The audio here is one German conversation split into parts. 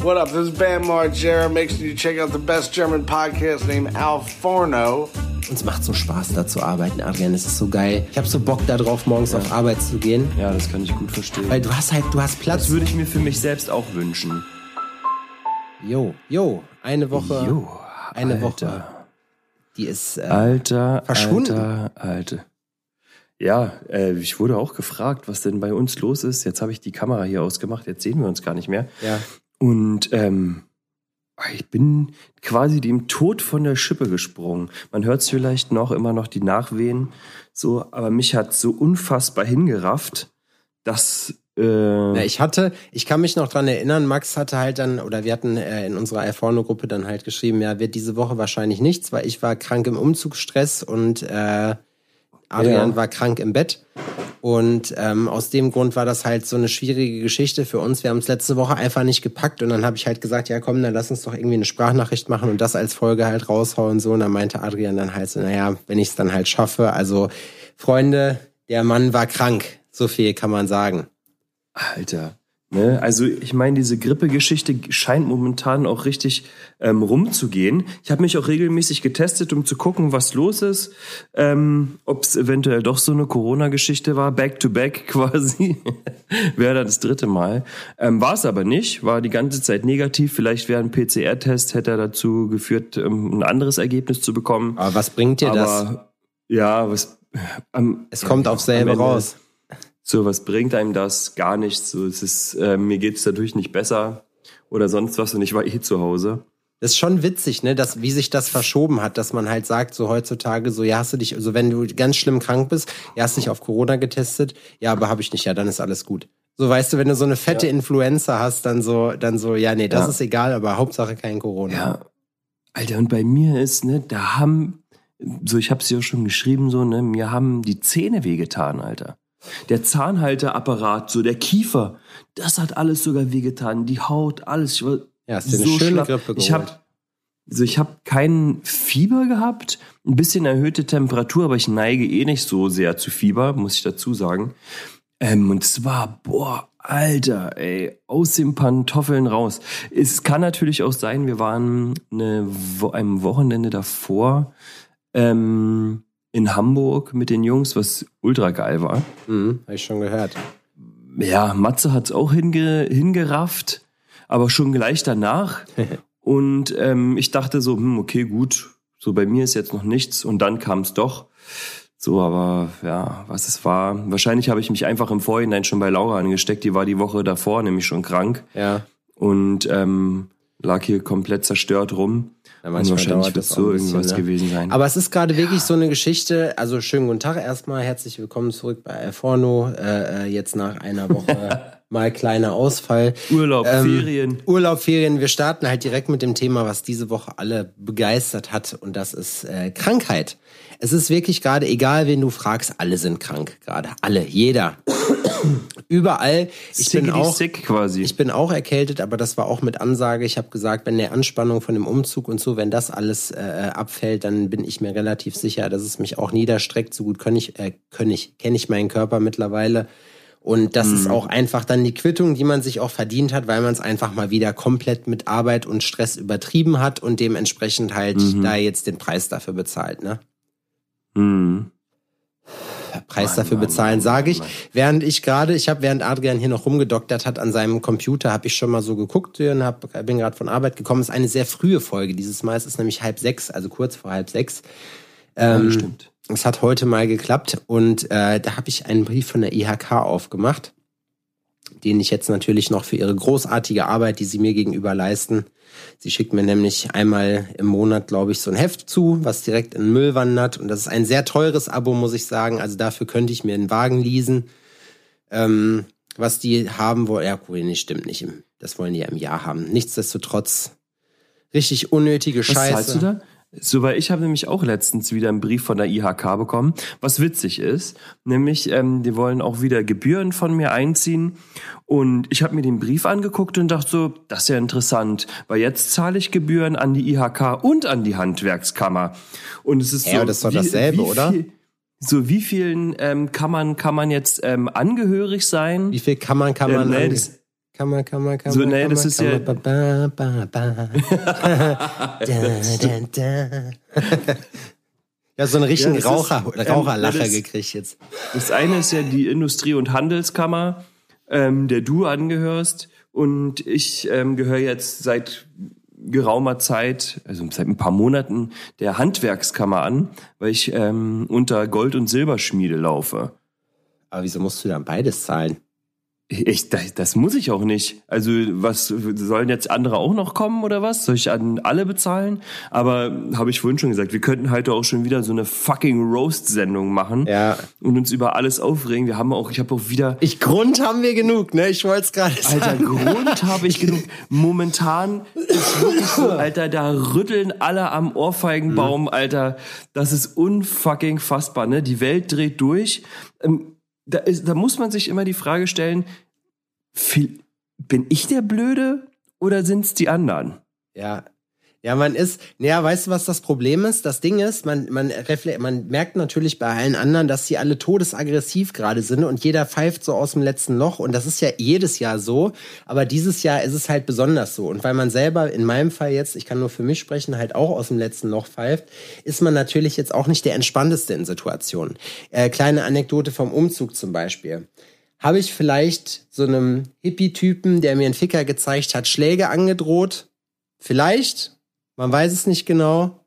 What up? This is Bam Margera. Make sure you check out the best German podcast named Al Forno. Uns macht so Spaß, da zu arbeiten, Adrian. Es ist so geil. Ich habe so Bock darauf, morgens auf Arbeit zu gehen. Ja, das kann ich gut verstehen. Weil du hast halt, du hast Platz. Das würde ich mir für mich selbst auch wünschen. Jo, jo, eine Woche. Jo, eine Alter. Woche. Die ist äh, Alter, verschwunden. Alter, Alter. Ja, äh, ich wurde auch gefragt, was denn bei uns los ist. Jetzt habe ich die Kamera hier ausgemacht, jetzt sehen wir uns gar nicht mehr. ja. Und ähm, ich bin quasi dem Tod von der Schippe gesprungen. Man hört es vielleicht noch, immer noch die Nachwehen, so, aber mich hat so unfassbar hingerafft, dass äh, ich hatte, ich kann mich noch dran erinnern, Max hatte halt dann, oder wir hatten äh, in unserer Alforno-Gruppe dann halt geschrieben, ja, wird diese Woche wahrscheinlich nichts, weil ich war krank im Umzugsstress und äh, Adrian Ja. war krank im Bett. Und ähm, aus dem Grund war das halt so eine schwierige Geschichte für uns. Wir haben es letzte Woche einfach nicht gepackt und dann habe ich halt gesagt, ja komm, dann lass uns doch irgendwie eine Sprachnachricht machen und das als Folge halt raushauen so. Und dann meinte Adrian dann halt so, naja, wenn ich es dann halt schaffe. Also Freunde, der Mann war krank. So viel kann man sagen. Alter. Ne? Also ich meine, diese Grippegeschichte scheint momentan auch richtig ähm, rumzugehen. Ich habe mich auch regelmäßig getestet, um zu gucken, was los ist. Ähm, Ob es eventuell doch so eine Corona-Geschichte war, back to back quasi. wäre dann das dritte Mal. Ähm, war es aber nicht, war die ganze Zeit negativ. Vielleicht wäre ein PCR-Test, hätte er dazu geführt, ähm, ein anderes Ergebnis zu bekommen. Aber was bringt dir das? aber ja, was am, Es kommt auf selbe raus. So, was bringt einem das? Gar nichts. So, es ist, äh, mir geht's dadurch nicht besser oder sonst was und ich war eh zu Hause. Das ist schon witzig, ne, dass, wie sich das verschoben hat, dass man halt sagt, so heutzutage, so, ja, hast du dich, also wenn du ganz schlimm krank bist, ja, hast dich auf Corona getestet, ja, aber habe ich nicht, ja, dann ist alles gut. So, weißt du, wenn du so eine fette Influenza hast, dann so, dann so, ja, nee, das Ja. ist egal, aber Hauptsache kein Corona. Ja. Alter, und bei mir ist, ne, da haben, so ich hab's ja schon geschrieben, so, ne, mir haben die Zähne wehgetan, Alter. Der Zahnhalteapparat, so der Kiefer, das hat alles sogar wehgetan. Die Haut, alles. Ich war Ja, so schöne. Grippe Ich geholt. hab, also ich habe kein Fieber gehabt, ein bisschen erhöhte Temperatur, aber ich neige eh nicht so sehr zu Fieber, muss ich dazu sagen. Ähm, und es war, boah, Alter, ey, aus den Pantoffeln raus. Es kann natürlich auch sein, wir waren eine, am Wochenende davor ähm, in Hamburg mit den Jungs, was ultra geil war. Mhm, hab ich schon gehört. Ja, Matze hat's auch hinge, hingerafft, aber schon gleich danach. und ähm, ich dachte so, hm, okay, gut, so bei mir ist jetzt noch nichts. Und dann kam's doch. So, aber ja, was es war. Wahrscheinlich habe ich mich einfach im Vorhinein schon bei Laura angesteckt. Die war die Woche davor nämlich schon krank Ja. und ähm, lag hier komplett zerstört rum. Ja, wahrscheinlich wird so bisschen, irgendwas ne? gewesen sein. Aber es ist gerade wirklich so eine Geschichte. Also schönen guten Tag erstmal, herzlich willkommen zurück bei Alforno. Äh, äh, jetzt nach einer Woche mal kleiner Ausfall. Urlaub, Ähm, Ferien. Urlaub, Ferien. Wir starten halt direkt mit dem Thema, was diese Woche alle begeistert hat, und das ist äh, Krankheit. Es ist wirklich gerade egal, wen du fragst, alle sind krank gerade, alle, jeder, überall. Ich bin auch sick quasi. ich bin auch erkältet, aber das war auch mit Ansage. Ich habe gesagt, wenn der Anspannung von dem Umzug und so, wenn das alles äh, abfällt, dann bin ich mir relativ sicher, dass es mich auch niederstreckt. So gut kann ich, äh, kann ich, kenne ich meinen Körper mittlerweile. Und das ist auch einfach dann die Quittung, die man sich auch verdient hat, weil man es einfach mal wieder komplett mit Arbeit und Stress übertrieben hat und dementsprechend halt da jetzt den Preis dafür bezahlt, ne? Mhm. Preis Mann, dafür Mann, bezahlen, sage ich. Mann. Während ich gerade, ich habe während Adrian hier noch rumgedoktert hat an seinem Computer, habe ich schon mal so geguckt und hab, bin gerade von Arbeit gekommen. Es ist eine sehr frühe Folge dieses Mal. Es ist nämlich halb sechs, also kurz vor halb sechs. Ähm, stimmt. Es hat heute mal geklappt und äh, da habe ich einen Brief von der IHK aufgemacht, den ich jetzt natürlich noch für ihre großartige Arbeit, die sie mir gegenüber leisten. Sie schickt mir nämlich einmal im Monat, glaube ich, so ein Heft zu, was direkt in den Müll wandert. Und das ist ein sehr teures Abo, muss ich sagen. Also dafür könnte ich mir einen Wagen leasen. Ähm, was die haben wollen, ja, cool, nee, stimmt nicht. Das wollen die ja im Jahr haben. Nichtsdestotrotz richtig unnötige Was Scheiße. zahlst du da? So, weil ich habe nämlich auch letztens wieder einen Brief von der IHK bekommen, was witzig ist, nämlich ähm, die wollen auch wieder Gebühren von mir einziehen und ich habe mir den Brief angeguckt und dachte so, das ist ja interessant, weil jetzt zahle ich Gebühren an die IHK und an die Handwerkskammer und es ist Ja, so, aber das ist doch dasselbe, oder? Viel, so wie vielen ähm, Kammern kann man jetzt ähm, angehörig sein? Wie viel kann man, kann man, Ähm, Kammer, Kammer, Kammer. So, nee, Kammer, das ist Kammer, ja- Ba, ba, ba, ba. da, da, da. Ja, so einen richtigen Ja, ist, Raucher, ähm, Raucherlacher das- gekriegt jetzt. Das eine ist ja die Industrie- und Handelskammer, ähm, der du angehörst. Und ich ähm, gehöre jetzt seit geraumer Zeit, also seit ein paar Monaten, der Handwerkskammer an, weil ich ähm, unter Gold- und Silberschmiede laufe. Aber wieso musst du dann beides zahlen? Ich, das, das muss ich auch nicht. Also was sollen jetzt andere auch noch kommen oder was? Soll ich an alle bezahlen? Aber habe ich vorhin schon gesagt, wir könnten heute auch schon wieder so eine fucking Roast-Sendung machen Ja. und uns über alles aufregen. Wir haben auch, ich habe auch wieder Ich Grund haben wir genug, ne? Ich wollte es gerade Alter, sagen. Grund habe ich genug. Momentan ist wirklich so, Alter, da rütteln alle am Ohrfeigenbaum, Alter. Das ist unfucking fassbar, ne? Die Welt dreht durch. Ähm, da, ist, da muss man sich immer die Frage stellen, viel, bin ich der Blöde oder sind's die anderen? Ja. Ja, man ist, naja, weißt du, was das Problem ist? Das Ding ist, man, man, man merkt natürlich bei allen anderen, dass sie alle todesaggressiv gerade sind und jeder pfeift so aus dem letzten Loch und das ist ja jedes Jahr so, aber dieses Jahr ist es halt besonders so und weil man selber, in meinem Fall jetzt, ich kann nur für mich sprechen, halt auch aus dem letzten Loch pfeift, ist man natürlich jetzt auch nicht der entspannteste in Situationen. Äh, kleine Anekdote vom Umzug zum Beispiel habe ich vielleicht so einem Hippie-Typen, der mir einen Ficker gezeigt hat, Schläge angedroht? Vielleicht. Man weiß es nicht genau.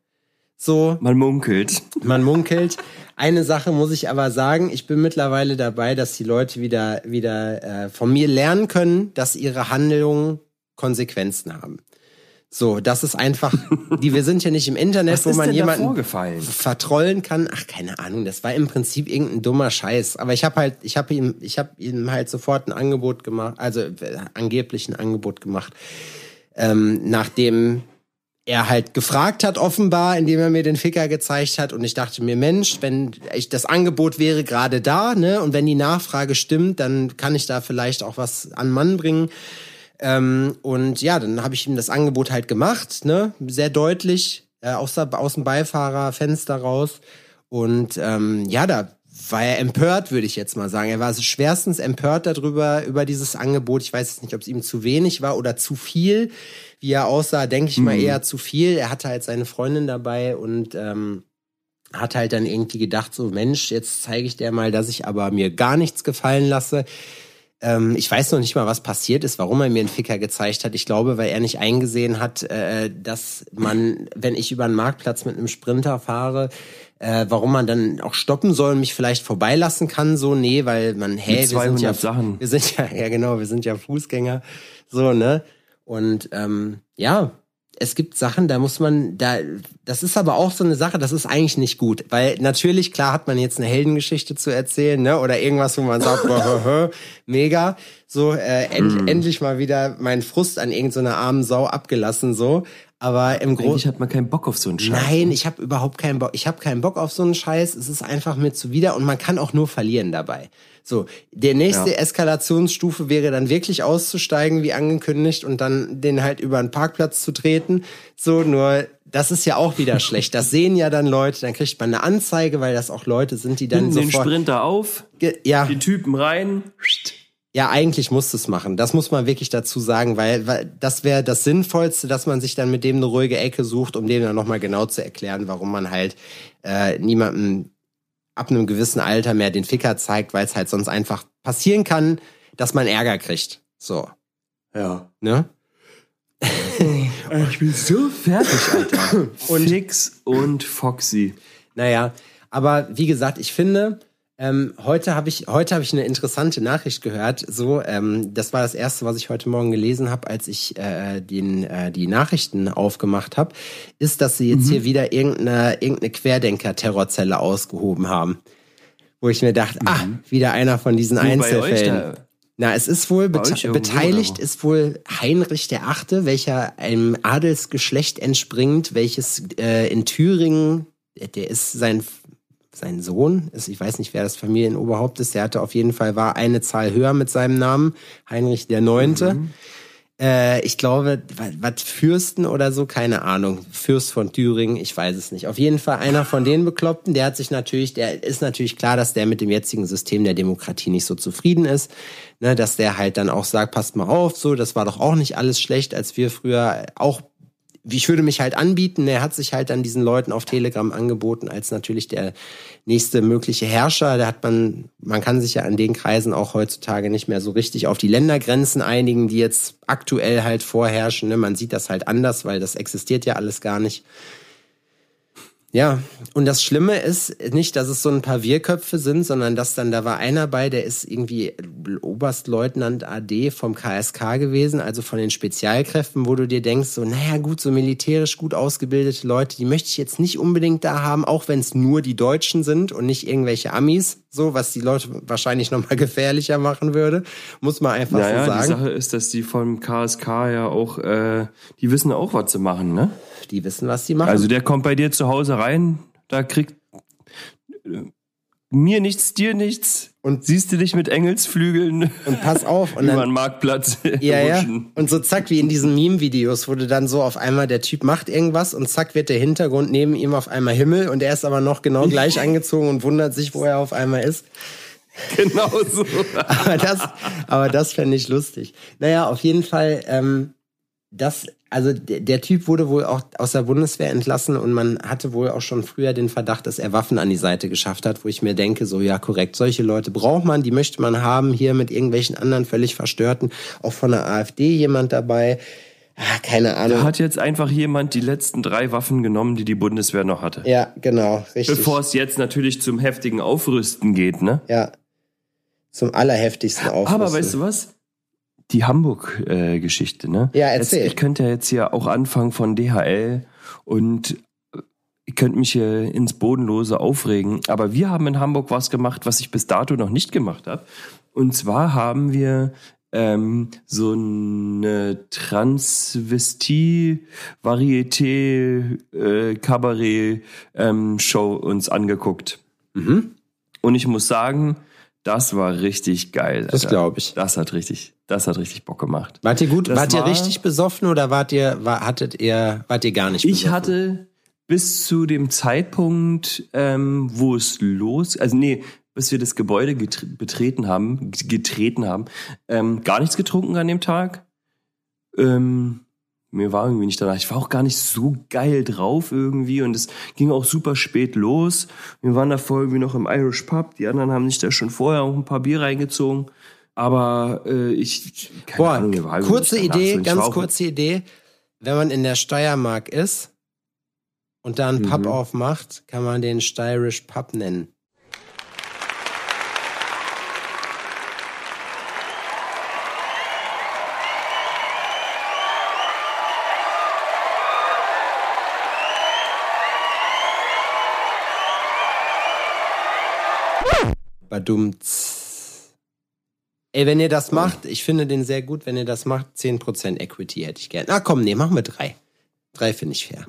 So, Man munkelt. man munkelt. Eine Sache muss ich aber sagen, ich bin mittlerweile dabei, dass die Leute wieder, wieder äh, von mir lernen können, dass ihre Handlungen Konsequenzen haben. So, das ist einfach, die, wir sind ja nicht im Internet, Was wo man jemanden vertrollen kann. Ach, keine Ahnung, das war im Prinzip irgendein dummer Scheiß. Aber ich habe halt, ich habe ihm, ich habe ihm halt sofort ein Angebot gemacht, also äh, angeblich ein Angebot gemacht, ähm, nachdem er halt gefragt hat, offenbar, indem er mir den Ficker gezeigt hat. Und ich dachte mir, Mensch, wenn ich das Angebot wäre gerade da, ne, und wenn die Nachfrage stimmt, dann kann ich da vielleicht auch was an Mann bringen. Ähm, und ja, dann habe ich ihm das Angebot halt gemacht, ne, sehr deutlich, äh, aus, der, aus dem Beifahrerfenster raus. Und ähm, ja, da war er empört, würde ich jetzt mal sagen. Er war schwerstens empört darüber, über dieses Angebot. Ich weiß jetzt nicht, ob es ihm zu wenig war oder zu viel. Wie er aussah, denke ich mal eher zu viel. Er hatte halt seine Freundin dabei und ähm, hat halt dann irgendwie gedacht, so Mensch, jetzt zeige ich dir mal, dass ich aber mir gar nichts gefallen lasse. Ähm, ich weiß noch nicht mal, was passiert ist, warum er mir einen Ficker gezeigt hat. Ich glaube, weil er nicht eingesehen hat, äh, dass man, wenn ich über einen Marktplatz mit einem Sprinter fahre, äh, warum man dann auch stoppen soll und mich vielleicht vorbeilassen kann. So, nee, weil man, hey, wir sind ja, 200 Sachen. wir sind ja, ja genau, wir sind ja Fußgänger. So, ne? Und ähm, ja, es gibt Sachen, da muss man, da, das ist aber auch so eine Sache, das ist eigentlich nicht gut, weil natürlich klar hat man jetzt eine Heldengeschichte zu erzählen, ne, oder irgendwas, wo man sagt, mega, so äh, end, endlich mal wieder meinen Frust an irgendeiner armen Sau abgelassen, so, aber im Grunde Eigentlich hat man keinen Bock auf so einen Scheiß. Nein, ich habe überhaupt keinen Bock. Ich habe keinen Bock auf so einen Scheiß. Es ist einfach mir zuwider und man kann auch nur verlieren dabei. So, der nächste Ja. Eskalationsstufe wäre dann wirklich auszusteigen, wie angekündigt, und dann den halt über einen Parkplatz zu treten. So, nur das ist ja auch wieder schlecht. Das sehen ja dann Leute, dann kriegt man eine Anzeige, weil das auch Leute sind, die dann Hinten den sofort. Sprinter auf, ja, die Typen rein. ja, eigentlich muss es machen. Das muss man wirklich dazu sagen, weil, weil das wäre das Sinnvollste, dass man sich dann mit dem eine ruhige Ecke sucht, um dem dann nochmal genau zu erklären, warum man halt äh, niemandem ab einem gewissen Alter mehr den Ficker zeigt, weil es halt sonst einfach passieren kann, dass man Ärger kriegt. So, Ja. ne? Ich bin so fertig, Alter. und Fix und Foxy. Naja, aber wie gesagt, ich finde, ähm, heute habe ich heute habe ich eine interessante Nachricht gehört. So, ähm, das war das erste, was ich heute Morgen gelesen habe, als ich äh, den äh, die Nachrichten aufgemacht habe, ist, dass sie jetzt hier wieder irgendeine irgendeine Querdenker-Terrorzelle ausgehoben haben, wo ich mir dachte, ah, wieder einer von diesen euch Einzelfällen. Na, es ist wohl bete irgendwo, beteiligt oder ist wohl Heinrich der Achte, welcher einem Adelsgeschlecht entspringt, welches äh, in Thüringen, der ist sein sein Sohn, ist, ich weiß nicht, wer das Familienoberhaupt ist, der hatte auf jeden Fall war eine Zahl höher mit seinem Namen, Heinrich der Neunte. Mhm. Äh, ich glaube, was Fürsten oder so, keine Ahnung. Fürst von Thüringen, ich weiß es nicht. Auf jeden Fall einer von den Bekloppten, der hat sich natürlich, der ist natürlich klar, dass der mit dem jetzigen System der Demokratie nicht so zufrieden ist. Ne, dass der halt dann auch sagt, passt mal auf, so, das war doch auch nicht alles schlecht, als wir früher auch ich würde mich halt anbieten. Er hat sich halt dann diesen Leuten auf Telegram angeboten als natürlich der nächste mögliche Herrscher. Da hat man, man kann sich ja an den Kreisen auch heutzutage nicht mehr so richtig auf die Ländergrenzen einigen, die jetzt aktuell halt vorherrschen. Ne? Man sieht das halt anders, weil das existiert ja alles gar nicht. Ja, und das Schlimme ist nicht, dass es so ein paar Wirköpfe sind, sondern dass dann, da war einer bei, der ist irgendwie Oberstleutnant AD vom KSK gewesen, also von den Spezialkräften, wo du dir denkst, so, naja, gut, so militärisch gut ausgebildete Leute, die möchte ich jetzt nicht unbedingt da haben, auch wenn es nur die Deutschen sind und nicht irgendwelche Amis, so, was die Leute wahrscheinlich nochmal gefährlicher machen würde, muss man einfach naja, so sagen. Die Sache ist, dass die vom KSK ja auch, äh, die wissen auch, was sie machen, ne? Die wissen, was sie machen. Also der kommt bei dir zu Hause rein, da kriegt mir nichts, dir nichts. Und siehst du dich mit Engelsflügeln. Und pass auf. Und über den Marktplatz. Ja, ja. Und so zack, wie in diesen Meme-Videos, wo du dann so auf einmal, der Typ macht irgendwas und zack wird der Hintergrund neben ihm auf einmal Himmel und er ist aber noch genau gleich angezogen und wundert sich, wo er auf einmal ist. Genau so. aber das, aber das fände ich lustig. Naja, auf jeden Fall, ähm, das also der, Typ wurde wohl auch aus der Bundeswehr entlassen und man hatte wohl auch schon früher den Verdacht, dass er Waffen an die Seite geschafft hat, wo ich mir denke, so ja korrekt, solche Leute braucht man, die möchte man haben, hier mit irgendwelchen anderen völlig verstörten, auch von der AfD jemand dabei. Ah, keine Ahnung. Da hat jetzt einfach jemand die letzten drei Waffen genommen, die die Bundeswehr noch hatte. Ja, genau, richtig. Bevor es jetzt natürlich zum heftigen Aufrüsten geht, ne? Ja. Zum allerheftigsten Aufrüsten. Aber weißt du was? Die Hamburg-Geschichte, ne? Ja, erzähl. Jetzt, ich könnte ja jetzt hier auch anfangen von DHL und ihr könnt mich hier ins Bodenlose aufregen. Aber wir haben in Hamburg was gemacht, was ich bis dato noch nicht gemacht habe. Und zwar haben wir ähm, so eine Transvestie, Varieté, äh, ähm, Show uns angeguckt. Mhm. Und ich muss sagen, das war richtig geil. Alter. Das glaube ich. Das hat richtig, das hat richtig Bock gemacht. Wart ihr gut, das wart war, ihr richtig besoffen oder wart ihr, war, hattet ihr, wart ihr gar nicht besoffen? Ich hatte bis zu dem Zeitpunkt, ähm, wo es los, also nee, bis wir das Gebäude betreten haben, getreten haben, ähm, gar nichts getrunken an dem Tag. Ähm, mir war irgendwie nicht danach. Ich war auch gar nicht so geil drauf irgendwie und es ging auch super spät los. Wir waren da vorher irgendwie noch im Irish Pub. Die anderen haben sich da schon vorher auch ein paar Bier reingezogen. Aber äh, ich, keine Boah, Ahnung, war kurze Idee, ganz kurze Idee. Wenn man in der Steiermark ist und da einen mhm. Pub aufmacht, kann man den Steirish Pub nennen. Badumts. Ey, wenn ihr das macht, ich finde den sehr gut, wenn ihr das macht, 10% Equity hätte ich gern. Na komm, nee, machen wir drei. Drei finde ich fair.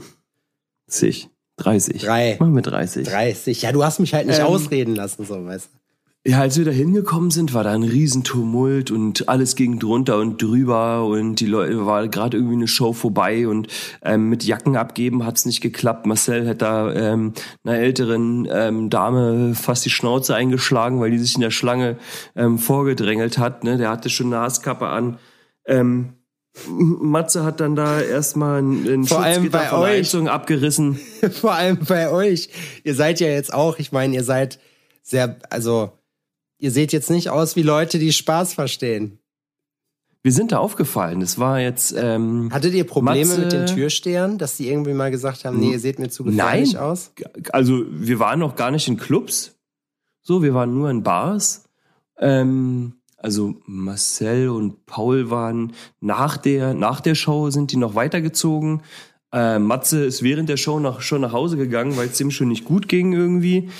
Zig. 30. Drei. Machen wir 30. 30. Ja, du hast mich halt nicht ähm, ausreden lassen, so, weißt du. Ja, als wir da hingekommen sind, war da ein Riesentumult und alles ging drunter und drüber und die Leute war gerade irgendwie eine Show vorbei und ähm, mit Jacken abgeben hat's nicht geklappt. Marcel hat da ähm, einer älteren ähm, Dame fast die Schnauze eingeschlagen, weil die sich in der Schlange ähm, vorgedrängelt hat. Ne? Der hatte schon eine Naskappe an. Ähm, Matze hat dann da erstmal einen Vor allem bei euch. abgerissen. Vor allem bei euch. Ihr seid ja jetzt auch, ich meine, ihr seid sehr, also ihr seht jetzt nicht aus wie Leute, die Spaß verstehen. Wir sind da aufgefallen. Es war jetzt. Ähm, Hattet ihr Probleme Matze, mit den Türstehern, dass die irgendwie mal gesagt haben, nee, ihr seht mir zu gefährlich nein, aus? Also wir waren noch gar nicht in Clubs. So, wir waren nur in Bars. Ähm, also Marcel und Paul waren nach der nach der Show sind die noch weitergezogen. Äh, Matze ist während der Show noch, schon nach Hause gegangen, weil es ihm schon nicht gut ging irgendwie.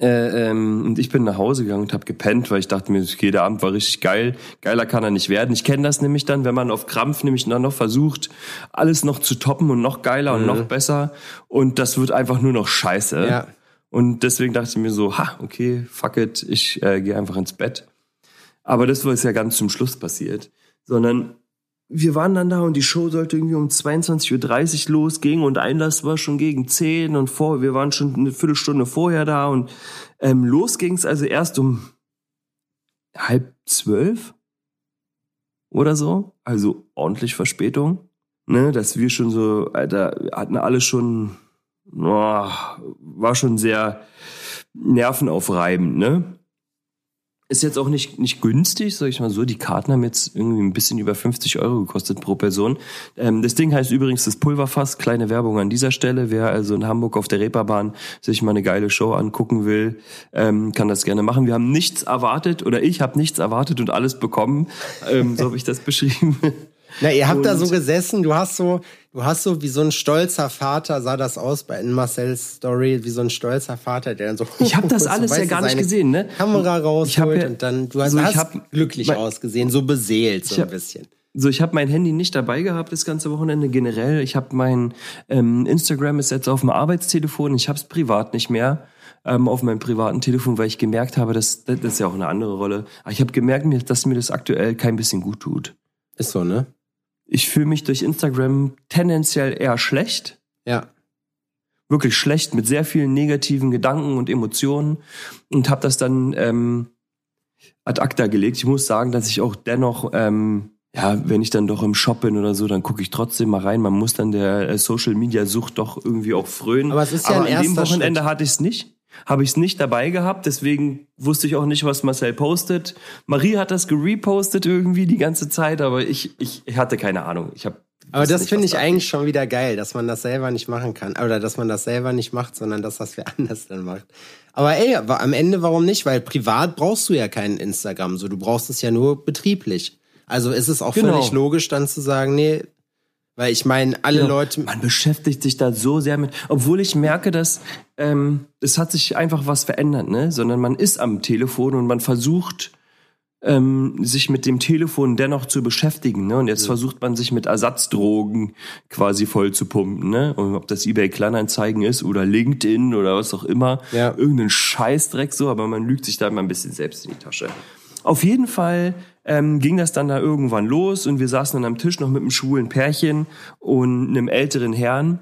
Äh, ähm, und ich bin nach Hause gegangen und habe gepennt, weil ich dachte mir, jeder Abend war richtig geil. Geiler kann er nicht werden. Ich kenne das nämlich dann, wenn man auf Krampf nämlich dann noch versucht, alles noch zu toppen und noch geiler mhm. und noch besser. Und das wird einfach nur noch scheiße. Ja. Und deswegen dachte ich mir so, ha, okay, fuck it, ich äh, gehe einfach ins Bett. Aber das war ja ganz zum Schluss passiert. Sondern wir waren dann da und die Show sollte irgendwie um 22.30 Uhr losgehen und Einlass war schon gegen 10 und vor, wir waren schon eine Viertelstunde vorher da und ähm, los ging's also erst um halb zwölf oder so, also ordentlich Verspätung, ne, dass wir schon so, Alter, hatten alle schon, oh, war schon sehr nervenaufreibend, ne? Ist jetzt auch nicht, nicht günstig, sag ich mal so. Die Karten haben jetzt irgendwie ein bisschen über 50 Euro gekostet pro Person. Ähm, das Ding heißt übrigens das Pulverfass. Kleine Werbung an dieser Stelle. Wer also in Hamburg auf der Reeperbahn sich mal eine geile Show angucken will, ähm, kann das gerne machen. Wir haben nichts erwartet oder ich habe nichts erwartet und alles bekommen. Ähm, so habe ich das beschrieben. Na, ihr habt und da so gesessen, du hast so, du hast so wie so ein stolzer Vater, sah das aus bei in Marcel's Story, wie so ein stolzer Vater, der dann so. Ich habe das alles ja gar nicht gesehen, ne? Kamera rausholt ja, und dann, du hast, so, hast hab, glücklich mein, ausgesehen, so beseelt so ein bisschen. So, ich habe mein Handy nicht dabei gehabt das ganze Wochenende generell. Ich habe mein ähm, Instagram ist jetzt auf dem Arbeitstelefon. Ich habe es privat nicht mehr ähm, auf meinem privaten Telefon, weil ich gemerkt habe, dass das ist ja auch eine andere Rolle. Aber ich habe gemerkt, dass mir das aktuell kein bisschen gut tut. Ist so, ne? Ich fühle mich durch Instagram tendenziell eher schlecht. Ja. Wirklich schlecht mit sehr vielen negativen Gedanken und Emotionen und habe das dann ähm, ad acta gelegt. Ich muss sagen, dass ich auch dennoch, ähm, ja, wenn ich dann doch im Shop bin oder so, dann gucke ich trotzdem mal rein. Man muss dann der äh, Social Media Sucht doch irgendwie auch frönen. Aber es ist ja Aber ein an dem Wochenende Schritt. hatte ich es nicht habe ich es nicht dabei gehabt, deswegen wusste ich auch nicht, was Marcel postet. Marie hat das gerepostet irgendwie die ganze Zeit, aber ich, ich, ich hatte keine Ahnung. Ich habe aber das finde ich eigentlich schon wieder geil, dass man das selber nicht machen kann. Oder dass man das selber nicht macht, sondern dass das wer anders dann macht. Aber ey, am Ende warum nicht? Weil privat brauchst du ja keinen Instagram. So, du brauchst es ja nur betrieblich. Also ist es auch genau. völlig logisch, dann zu sagen, nee, weil ich meine, alle ja, Leute. Man beschäftigt sich da so sehr mit, obwohl ich merke, dass ähm, es hat sich einfach was verändert, ne? Sondern man ist am Telefon und man versucht, ähm, sich mit dem Telefon dennoch zu beschäftigen. Ne? Und jetzt ja. versucht man sich mit Ersatzdrogen quasi voll zu pumpen. Ne? Und ob das eBay Kleinanzeigen ist oder LinkedIn oder was auch immer. Ja. Irgendein Scheißdreck so, aber man lügt sich da immer ein bisschen selbst in die Tasche. Auf jeden Fall ähm, ging das dann da irgendwann los und wir saßen dann am Tisch noch mit einem schwulen Pärchen und einem älteren Herrn.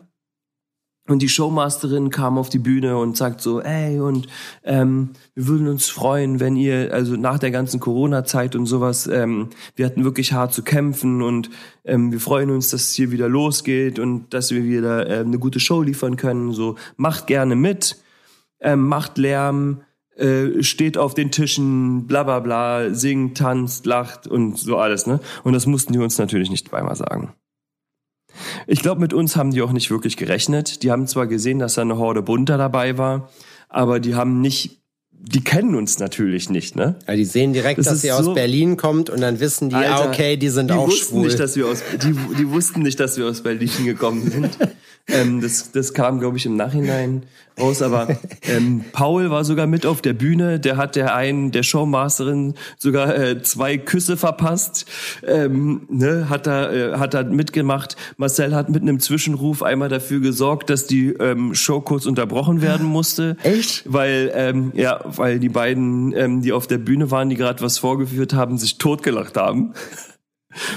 Und die Showmasterin kam auf die Bühne und sagt so, ey, und ähm, wir würden uns freuen, wenn ihr, also nach der ganzen Corona-Zeit und sowas, ähm, wir hatten wirklich hart zu kämpfen und ähm, wir freuen uns, dass es hier wieder losgeht und dass wir wieder äh, eine gute Show liefern können. So, macht gerne mit, ähm, macht Lärm, äh, steht auf den Tischen, bla bla bla, singt, tanzt, lacht und so alles, ne? Und das mussten die uns natürlich nicht zweimal sagen. Ich glaube, mit uns haben die auch nicht wirklich gerechnet. Die haben zwar gesehen, dass da eine Horde Bunter dabei war, aber die haben nicht die kennen uns natürlich nicht, ne? Ja, die sehen direkt, das dass sie so, aus Berlin kommt und dann wissen die, Alter, okay, die sind die auch wussten schwul. Nicht, dass wir aus, die, die wussten nicht, dass wir aus Berlin gekommen sind. ähm, das, das kam, glaube ich, im Nachhinein raus. Aber ähm, Paul war sogar mit auf der Bühne. Der hat der einen, der Showmasterin, sogar äh, zwei Küsse verpasst. Ähm, ne, hat da äh, hat da mitgemacht. Marcel hat mit einem Zwischenruf einmal dafür gesorgt, dass die ähm, Show kurz unterbrochen werden musste. Echt? Weil ähm, ja, weil die beiden, ähm, die auf der Bühne waren, die gerade was vorgeführt haben, sich totgelacht haben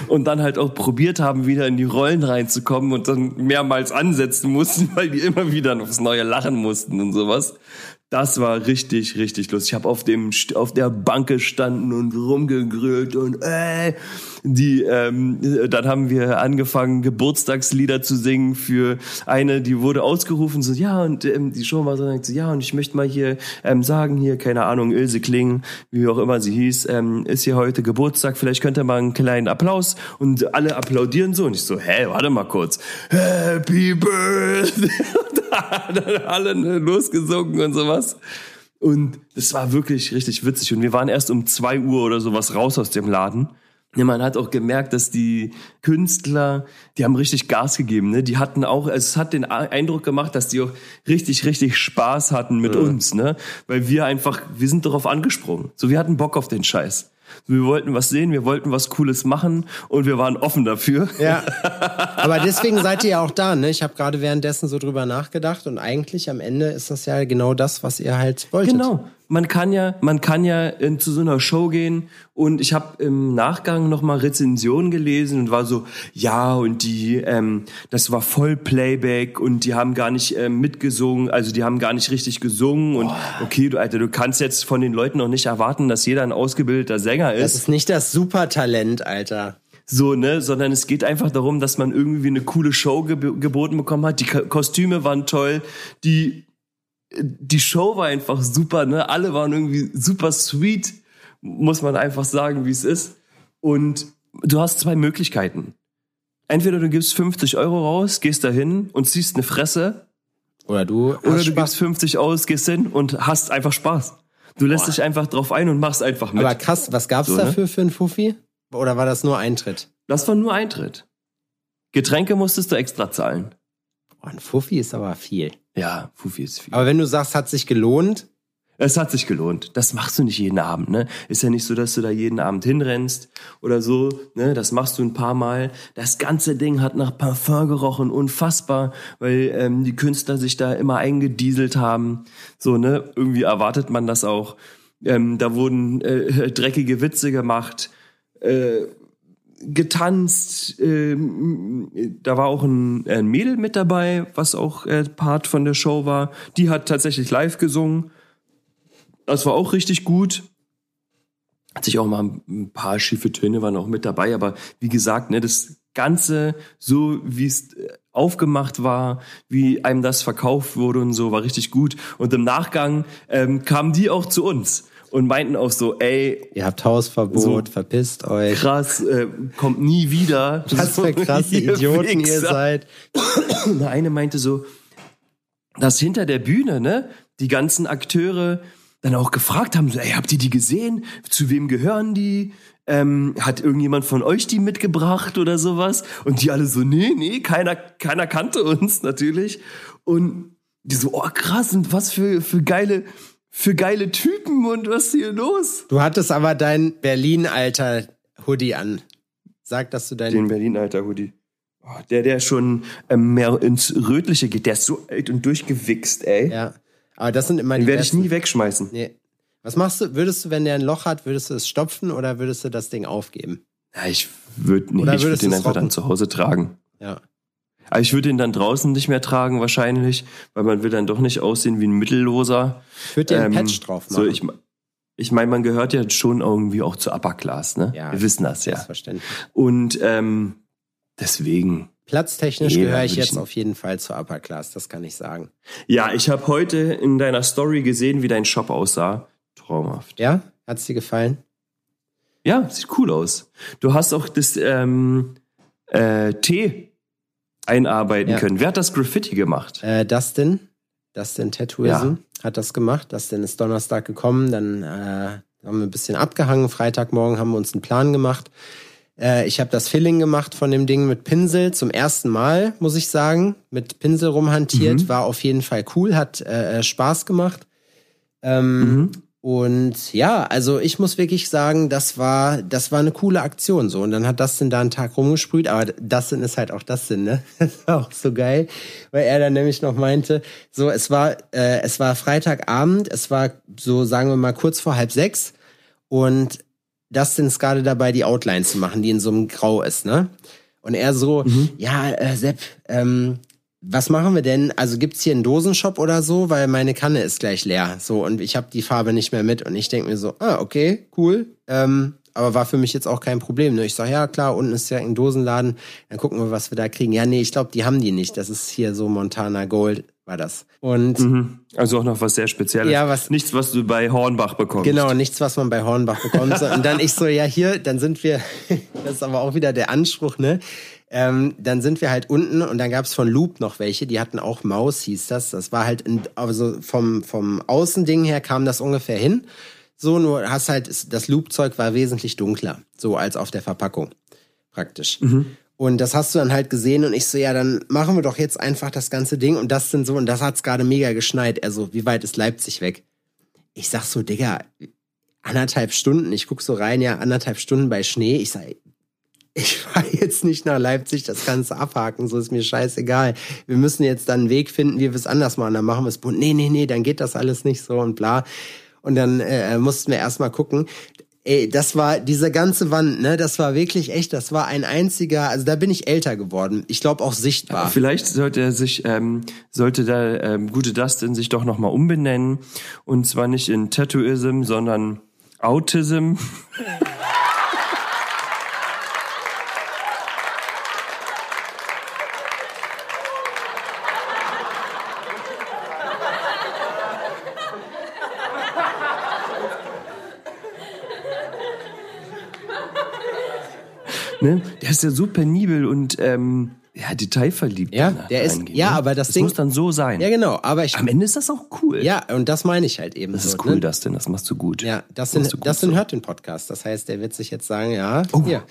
und dann halt auch probiert haben, wieder in die Rollen reinzukommen und dann mehrmals ansetzen mussten, weil die immer wieder aufs Neue lachen mussten und sowas. Das war richtig, richtig lustig. Ich habe auf dem auf der Bank gestanden und rumgegrölt und äh, die ähm, dann haben wir angefangen Geburtstagslieder zu singen für eine, die wurde ausgerufen so ja und ähm, die Show war so ja und ich möchte mal hier ähm, sagen hier keine Ahnung Ilse Kling, wie auch immer sie hieß, ähm, ist hier heute Geburtstag, vielleicht könnte man einen kleinen Applaus und alle applaudieren so und ich so hä, warte mal kurz. Happy Birthday. dann alle losgesungen und sowas. Und das war wirklich richtig witzig. Und wir waren erst um zwei Uhr oder sowas raus aus dem Laden. Ja, man hat auch gemerkt, dass die Künstler, die haben richtig Gas gegeben. Ne? Die hatten auch, also es hat den Eindruck gemacht, dass die auch richtig, richtig Spaß hatten mit ja. uns. Ne? Weil wir einfach, wir sind darauf angesprungen. So, wir hatten Bock auf den Scheiß. Wir wollten was sehen, wir wollten was Cooles machen und wir waren offen dafür. Ja. Aber deswegen seid ihr ja auch da, ne? Ich habe gerade währenddessen so drüber nachgedacht und eigentlich am Ende ist das ja genau das, was ihr halt wolltet. Genau. Man kann ja, man kann ja in, zu so einer Show gehen und ich habe im Nachgang noch mal Rezensionen gelesen und war so, ja und die, ähm, das war voll Playback und die haben gar nicht ähm, mitgesungen, also die haben gar nicht richtig gesungen und okay, du Alter, du kannst jetzt von den Leuten noch nicht erwarten, dass jeder ein ausgebildeter Sänger Das ist, ist nicht das Supertalent, Alter. so ne, sondern es geht einfach darum, dass man irgendwie eine coole Show geb geboten bekommen hat. Die Ko Kostüme waren toll, die die Show war einfach super, ne? Alle waren irgendwie super sweet, muss man einfach sagen, wie es ist. Und du hast zwei Möglichkeiten. Entweder du gibst 50 Euro raus, gehst dahin und ziehst eine Fresse, Oder du oder du Spaß. gibst 50 aus, gehst hin und hast einfach Spaß. Du lässt dich einfach drauf ein und machst einfach mit. Aber krass, was gab's So, ne? dafür für einen Fuffi? Oder war das nur Eintritt? das war nur Eintritt. Getränke musstest du extra zahlen. Boah, ein Fuffi ist aber viel. Ja, Fufi ist viel. Aber wenn du sagst, hat sich gelohnt, Es hat sich gelohnt. Das machst du nicht jeden Abend, ne? Ist ja nicht so, dass du da jeden Abend hinrennst oder so, ne? Das machst du ein paar Mal. Das ganze Ding hat nach Parfum gerochen, unfassbar, weil ähm, die Künstler sich da immer eingedieselt haben. So, ne? Irgendwie erwartet man das auch. Ähm, da wurden äh, dreckige Witze gemacht, äh, getanzt. ähm, da war auch ein, ein Mädel mit dabei, was auch äh, Part von der Show war. Die hat tatsächlich live gesungen. Das war auch richtig gut. Hat sich auch mal ein paar schiefe Töne waren auch mit dabei, aber wie gesagt, ne, das Ganze, so wie es äh, aufgemacht war, wie einem das verkauft wurde und so, war richtig gut. Und im Nachgang ähm, kamen die auch zu uns und meinten auch so, ey, ihr habt Hausverbot, So. verpisst euch. krass, äh, kommt nie wieder. Was für krasse Ihr Idioten ihr Wichser. seid. Und der eine meinte so, dass hinter der Bühne, ne, die ganzen Akteure dann auch gefragt haben, so, ey, habt ihr die gesehen? Zu wem gehören die? Ähm, hat irgendjemand von euch die mitgebracht oder sowas? Und die alle so, nee, nee, keiner, keiner kannte uns natürlich. Und die so, oh krass, und was für, für geile, für geile Typen und was ist hier los? Du hattest aber dein Berlin-Alter-Hoodie an. Sag, dass du dein. Den Berlin-Alter-Hoodie. Oh, der, der schon ähm, mehr ins Rötliche geht, der ist so alt und durchgewichst, ey. ja. Aber das sind immer die Den werde ich nie wegschmeißen. Nee. Was machst du? Würdest du, wenn der ein Loch hat, würdest du es stopfen oder würdest du das Ding aufgeben? Ja, ich würde nee, Oder ich würd würdest den einfach rocken? dann zu Hause tragen. Ja. Aber ich würde ihn dann draußen nicht mehr tragen wahrscheinlich, weil man will dann doch nicht aussehen wie ein Mittelloser. Ich würde dir einen Ähm, Patch drauf So, machen. ich, ich meine, man gehört ja schon irgendwie auch zu Upper Class, ne? Ja, Wir wissen das ja. Selbstverständlich. Und ähm, deswegen. Platztechnisch Nee, gehöre ich jetzt auf jeden Fall zur Upper Class, das kann ich sagen. Ja, ich habe heute in deiner Story gesehen, wie dein Shop aussah. Traumhaft. Ja? Hat's dir gefallen? Ja, sieht cool aus. Du hast auch das ähm, äh, T einarbeiten Ja. können. Wer hat das Graffiti gemacht? Äh, Dustin, Dustin Tattooism hat das gemacht. Dustin ist Donnerstag gekommen, dann äh, haben wir ein bisschen abgehangen. Freitagmorgen haben wir uns einen Plan gemacht. Äh, ich habe das Filling gemacht von dem Ding mit Pinsel zum ersten Mal, muss ich sagen. Mit Pinsel rumhantiert, Mhm. war auf jeden Fall cool, hat äh, äh, Spaß gemacht. Ähm, Mhm. Und ja, also ich muss wirklich sagen, das war, das war eine coole Aktion so. Und dann hat Dustin da einen Tag rumgesprüht, aber Dustin ist halt auch Dustin, ne? Das war auch so geil, weil er dann nämlich noch meinte, so es war, äh, es war Freitagabend, es war so sagen wir mal kurz vor halb sechs und Dustin ist gerade dabei, die Outline zu machen, die in so einem Grau ist, ne? Und er so, ja, äh, Sepp, ähm, was machen wir denn? Also gibt's hier einen Dosenshop oder so, weil meine Kanne ist gleich leer. So und ich habe die Farbe nicht mehr mit und ich denk mir so, ah okay, cool. Ähm, aber war für mich jetzt auch kein Problem. Ne? Ich sag ja klar, unten ist ja ein Dosenladen. Dann gucken wir, was wir da kriegen. Ja nee, ich glaube, die haben die nicht. Das ist hier so Montana Gold war das. Und Mhm. Also auch noch was sehr Spezielles. Ja, was- Nichts, was du bei Hornbach bekommst. Genau, nichts, was man bei Hornbach bekommt. Und dann ich so, ja, hier, dann sind wir, das ist aber auch wieder der Anspruch, ne? Ähm, dann sind wir halt unten und dann gab's von Loop noch welche, die hatten auch Maus, hieß das. Das war halt, in, also vom, vom Außending her kam das ungefähr hin. So, nur hast halt, das Loop-Zeug war wesentlich dunkler, so als auf der Verpackung, praktisch. Und das hast du dann halt gesehen und ich so, ja, dann machen wir doch jetzt einfach das ganze Ding und das sind so, und das hat's gerade mega geschneit. Also, wie weit ist Leipzig weg? Ich sag so, Digga, anderthalb Stunden, ich guck so rein, ja, anderthalb Stunden bei Schnee. Ich sag, ich fahre jetzt nicht nach Leipzig, das Ganze abhaken, so ist mir scheißegal. Wir müssen jetzt dann einen Weg finden, wie wir es anders machen. Dann machen wir es bunt. Nee, nee, nee, dann geht das alles nicht so und bla. Und dann äh, mussten wir erstmal gucken. Ey, das war diese ganze Wand, ne? Das war wirklich echt, das war ein einziger, also da bin ich älter geworden. Ich glaube auch sichtbar. Vielleicht sollte er sich, ähm, sollte der ähm, gute Dustin sich doch nochmal umbenennen. Und zwar nicht in Tattooism, sondern Autism. ne? Der ist ja so penibel und ähm, ja, detailverliebt. Ja, der ist, reingehen, ja, ne? aber das, das Ding. muss dann so sein. ja, genau, aber ich, Am Ende ist das auch cool. ja, und das meine ich halt eben Das so. ist cool, ne? Dustin, das machst du gut. Ja, das sind, machst du gut das sind so. hört den Podcast. Das heißt, der wird sich jetzt sagen, ja, Oh, hier.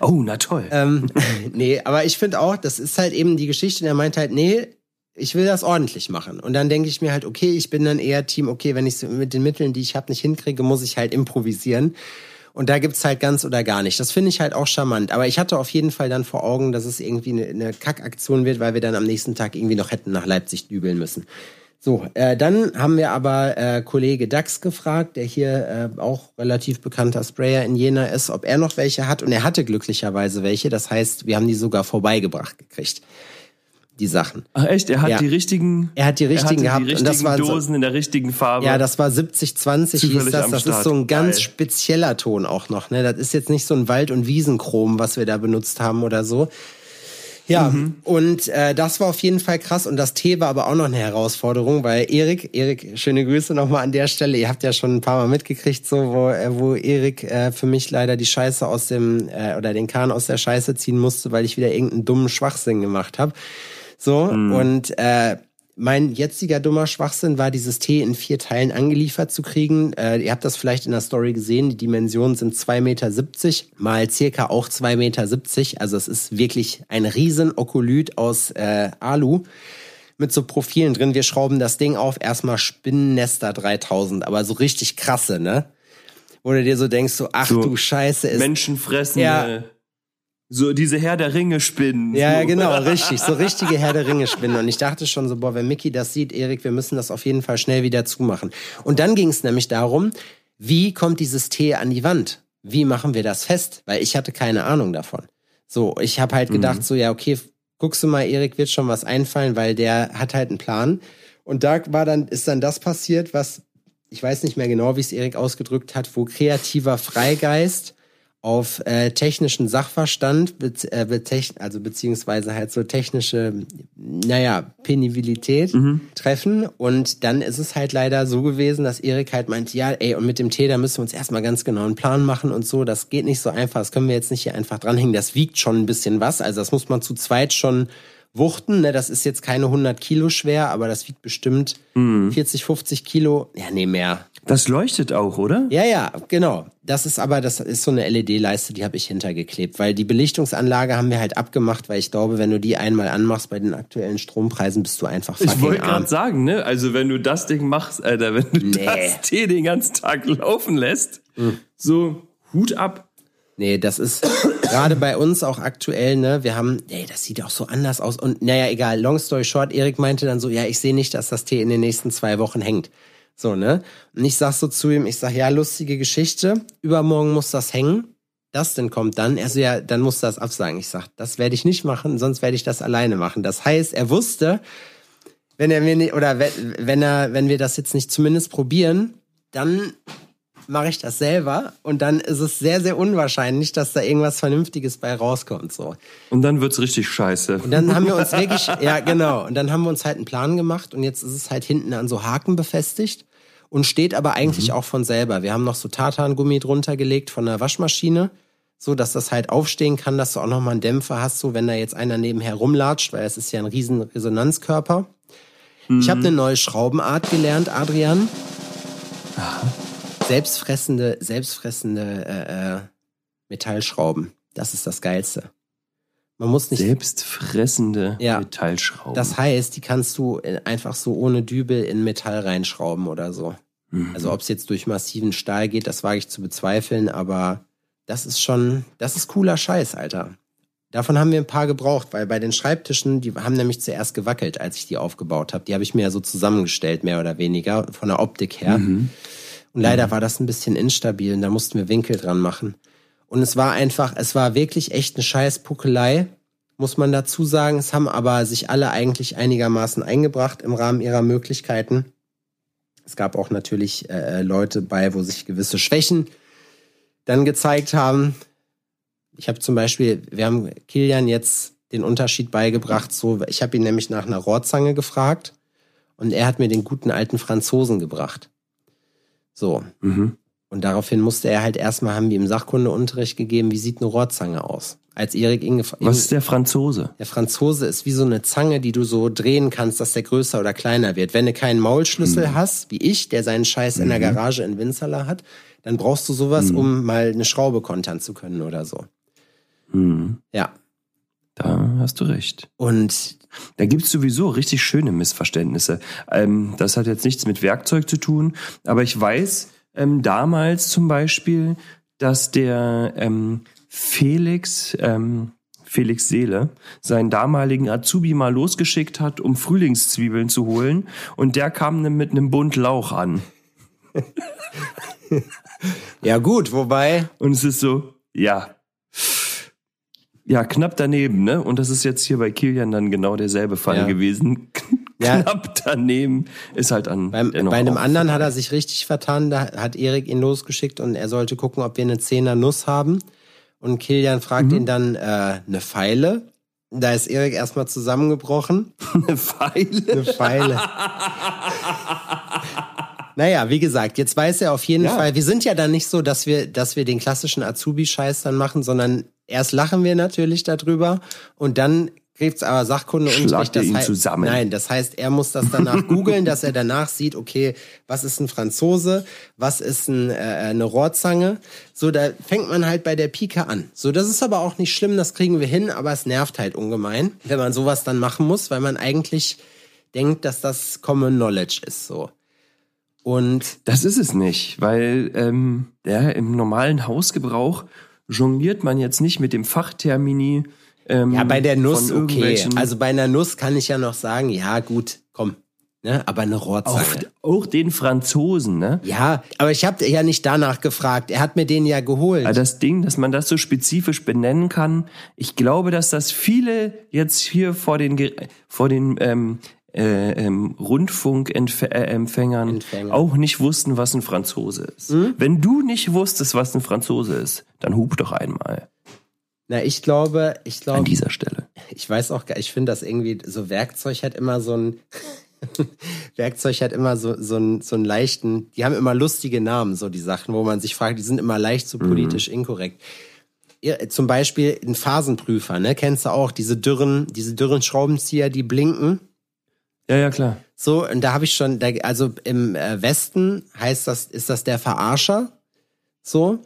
oh na toll. Ähm, nee, aber ich finde auch, das ist halt eben die Geschichte, der meint halt, nee, ich will das ordentlich machen. Und dann denke ich mir halt, okay, ich bin dann eher Team, okay, wenn ich es mit den Mitteln, die ich habe, nicht hinkriege, muss ich halt improvisieren. Und da gibt's halt ganz oder gar nicht. Das finde ich halt auch charmant. Aber ich hatte auf jeden Fall dann vor Augen, dass es irgendwie eine, eine Kackaktion wird, weil wir dann am nächsten Tag irgendwie noch hätten nach Leipzig dübeln müssen. So, äh, dann haben wir aber äh, Kollege Dax gefragt, der hier äh, auch relativ bekannter Sprayer in Jena ist, ob er noch welche hat. Und er hatte glücklicherweise welche. Das heißt, wir haben die sogar vorbeigebracht gekriegt. Die Sachen. Ach echt, er hat Ja. die richtigen, Er hat die richtigen er gehabt. die und das richtigen war so, Dosen in der richtigen Farbe. ja, das war 7020 hieß Zufällig das. Das ist Start. so ein ganz Geil. spezieller Ton auch noch. Ne? Das ist jetzt nicht so ein Wald- und Wiesenchrom, was wir da benutzt haben oder so. Ja, Mhm. und äh, das war auf jeden Fall krass. Und das Tee war aber auch noch eine Herausforderung, weil Erik, Erik, schöne Grüße nochmal an der Stelle. Ihr habt ja schon ein paar Mal mitgekriegt, so wo, äh, wo Erik äh, für mich leider die Scheiße aus dem äh, oder den Kahn aus der Scheiße ziehen musste, weil ich wieder irgendeinen dummen Schwachsinn gemacht habe. So, und äh, mein jetziger dummer Schwachsinn war, dieses Tee in vier Teilen angeliefert zu kriegen. Äh, ihr habt das vielleicht in der Story gesehen. Die Dimensionen sind 2,70 Meter mal circa auch 2,70 Meter. Also es ist wirklich ein riesen Okolyt aus äh, Alu mit so Profilen drin. Wir schrauben das Ding auf. Erstmal Spinnennester 3000, aber so richtig krasse, ne? Wo du dir so denkst, so, ach So du Scheiße, ist Menschenfressende, Ja. So diese Herr der Ringe spinnen. Ja, genau, richtig. So richtige Herr der Ringe spinnen. Und ich dachte schon so, boah, wenn Mickey das sieht, Erik, wir müssen das auf jeden Fall schnell wieder zumachen. Und dann ging es nämlich darum, wie kommt dieses Tee an die Wand? Wie machen wir das fest? Weil ich hatte keine Ahnung davon. So, ich habe halt gedacht, so, ja, okay, guckst du mal, Erik wird schon was einfallen, weil der hat halt einen Plan. Und da war dann, ist dann das passiert, was, ich weiß nicht mehr genau, wie es Erik ausgedrückt hat, wo kreativer Freigeist auf äh, technischen Sachverstand, be äh, betech also beziehungsweise halt so technische, naja, Penibilität treffen. Und dann ist es halt leider so gewesen, dass Erik halt meint, ja, ey, und mit dem Tee, da müssen wir uns erstmal ganz genau einen Plan machen und so. Das geht nicht so einfach, das können wir jetzt nicht hier einfach dranhängen. Das wiegt schon ein bisschen was. Also das muss man zu zweit schon wuchten. Ne? Das ist jetzt keine 100 Kilo schwer, aber das wiegt bestimmt 40, 50 Kilo. Ja, nee, mehr. Das leuchtet auch, oder? Ja, ja, genau. Das ist aber, das ist so eine LED-Leiste, die habe ich hintergeklebt, weil die Belichtungsanlage haben wir halt abgemacht, weil ich glaube, wenn du die einmal anmachst bei den aktuellen Strompreisen, bist du einfach Ich fucking wollte arm. gerade sagen, ne? Also wenn du das Ding machst, Alter, wenn du Nee. das Tee den ganzen Tag laufen lässt, so Hut ab. Nee, das ist gerade bei uns auch aktuell, ne? Wir haben, ey, das sieht auch so anders aus. Und naja, egal, long story short, Erik meinte dann so, ja, ich sehe nicht, dass das Tee in den nächsten zwei Wochen hängt. So, ne? Und ich sag so zu ihm, ich sag, ja, lustige Geschichte. Übermorgen muss das hängen. Das denn kommt dann. Er so, ja, dann muss das absagen. Ich sag, das werde ich nicht machen, sonst werde ich das alleine machen. Das heißt, er wusste, wenn er mir nicht, oder wenn, wenn er, wenn wir das jetzt nicht zumindest probieren, dann mache ich das selber und dann ist es sehr, sehr unwahrscheinlich, dass da irgendwas Vernünftiges bei rauskommt. So. Und dann wird's richtig scheiße. Und dann haben wir uns wirklich, ja genau, und dann haben wir uns halt einen Plan gemacht und jetzt ist es halt hinten an so Haken befestigt und steht aber eigentlich auch von selber. Wir haben noch so Tartangummi drunter gelegt von der Waschmaschine, so dass das halt aufstehen kann, dass du auch noch mal einen Dämpfer hast, so wenn da jetzt einer nebenher rumlatscht, weil es ist ja ein riesen Resonanzkörper. Ich habe eine neue Schraubenart gelernt, Adrian. Selbstfressende, selbstfressende äh, äh, Metallschrauben. Das ist das Geilste. Man muss nicht. Selbstfressende Ja. Metallschrauben. Das heißt, die kannst du in- einfach so ohne Dübel in Metall reinschrauben oder so. Mhm. Also ob es jetzt durch massiven Stahl geht, das wage ich zu bezweifeln, aber das ist schon, das ist cooler Scheiß, Alter. Davon haben wir ein paar gebraucht, weil bei den Schreibtischen, die haben nämlich zuerst gewackelt, als ich die aufgebaut habe. Die habe ich mir ja so zusammengestellt, mehr oder weniger, von der Optik her. Mhm. Und leider war das ein bisschen instabil und da mussten wir Winkel dran machen. Und es war einfach, es war wirklich echt eine scheiß Puckelei, muss man dazu sagen. Es haben aber sich alle eigentlich einigermaßen eingebracht im Rahmen ihrer Möglichkeiten. Es gab auch natürlich äh, Leute bei, wo sich gewisse Schwächen dann gezeigt haben. Ich habe zum Beispiel, wir haben Kilian jetzt den Unterschied beigebracht. So, ich habe ihn nämlich nach einer Rohrzange gefragt und er hat mir den guten alten Franzosen gebracht. So. Mhm. Und daraufhin musste er halt erstmal, haben wir im Sachkundeunterricht gegeben, wie sieht eine Rohrzange aus? Als Erik ihn gefragt Was ist der Franzose? Der Franzose ist wie so eine Zange, die du so drehen kannst, dass der größer oder kleiner wird. Wenn du keinen Maulschlüssel hast, wie ich, der seinen Scheiß in der Garage in Winzerla hat, dann brauchst du sowas, um mal eine Schraube kontern zu können oder so. Mhm. Ja. Da hast du recht. Und Da gibt's sowieso richtig schöne Missverständnisse. Ähm, das hat jetzt nichts mit Werkzeug zu tun, aber ich weiß ähm, damals zum Beispiel, dass der ähm, Felix, ähm, Felix Seele, seinen damaligen Azubi mal losgeschickt hat, um Frühlingszwiebeln zu holen und der kam dann mit einem Bund Lauch an. ja gut, wobei, Und es ist so, ja. Ja, knapp daneben, ne? Und das ist jetzt hier bei Kilian dann genau derselbe Fall Ja. gewesen. Ja. Knapp daneben ist halt an. dennoch bei einem anderen hat er sich richtig vertan. Da hat Erik ihn losgeschickt und er sollte gucken, ob wir eine Zehner Nuss haben. Und Kilian fragt ihn dann äh, eine Pfeile. Da ist Erik erstmal zusammengebrochen. eine Pfeile. Eine Pfeile. Naja, wie gesagt, jetzt weiß er auf jeden Ja. Fall, wir sind ja dann nicht so, dass wir, dass wir den klassischen Azubi-Scheiß dann machen, sondern erst lachen wir natürlich darüber und dann gibt's aber Sachkunde und Schlagt ihr ihn zusammen. Nein, das heißt, er muss das danach googeln, dass er danach sieht, okay, was ist ein Franzose, was ist ein, äh, eine Rohrzange. So, da fängt man halt bei der Pike an. So, das ist aber auch nicht schlimm, das kriegen wir hin, aber es nervt halt ungemein, wenn man sowas dann machen muss, weil man eigentlich denkt, dass das Common Knowledge ist. So. Und Das ist es nicht, weil ähm, der im normalen Hausgebrauch jongliert man jetzt nicht mit dem Fachtermini. Ähm, ja, bei der Nuss okay. Also bei einer Nuss kann ich ja noch sagen, ja gut, komm. Ne? Aber eine auch, Rohrzange. auch den Franzosen, ne? Ja, aber ich habe ja nicht danach gefragt. Er hat mir den ja geholt. Aber das Ding, dass man das so spezifisch benennen kann, ich glaube, dass das viele jetzt hier vor den vor den ähm, äh, ähm, Rundfunkempfängern Empfänger. auch nicht wussten, was ein Franzose ist. Hm? Wenn du nicht wusstest, was ein Franzose ist, dann hub doch einmal Na, ich glaube, ich an glaube, dieser Stelle. ich weiß auch, gar- ich finde das irgendwie, so Werkzeug hat immer so ein, Werkzeug hat immer so, so, einen, so einen leichten, die haben immer lustige Namen, so die Sachen, wo man sich fragt, die sind immer leicht so politisch inkorrekt. Ja, zum Beispiel ein Phasenprüfer, ne? Kennst du auch diese dürren, diese dürren Schraubenzieher, die blinken? Ja, ja, klar. So, und da habe ich schon, also im äh, Westen heißt das, ist das der Verarscher. So.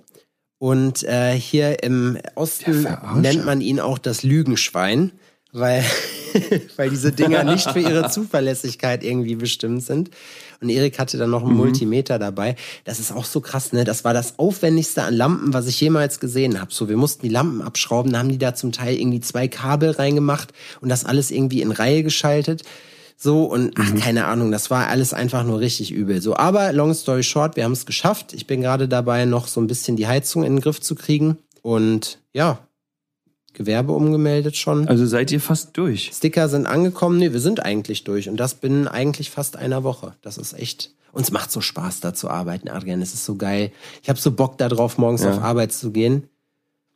Und äh, hier im Osten nennt man ihn auch das Lügenschwein, weil, weil diese Dinger nicht für ihre Zuverlässigkeit irgendwie bestimmt sind. Und Erik hatte dann noch einen Multimeter dabei. Das ist auch so krass, ne? Das war das aufwendigste an Lampen, was ich jemals gesehen habe. So, wir mussten die Lampen abschrauben, da haben die da zum Teil irgendwie zwei Kabel reingemacht und das alles irgendwie in Reihe geschaltet. So und ach, keine Ahnung, das war alles einfach nur richtig übel. So, aber long story short, wir haben es geschafft. Ich bin gerade dabei, noch so ein bisschen die Heizung in den Griff zu kriegen. Und ja, Gewerbe umgemeldet schon. Also seid ihr fast durch. Sticker sind angekommen. Nee, wir sind eigentlich durch. Und das binnen eigentlich fast einer Woche. Das ist echt. Uns macht so Spaß, da zu arbeiten, Adrian. Es ist so geil. Ich habe so Bock darauf, morgens Ja. auf Arbeit zu gehen.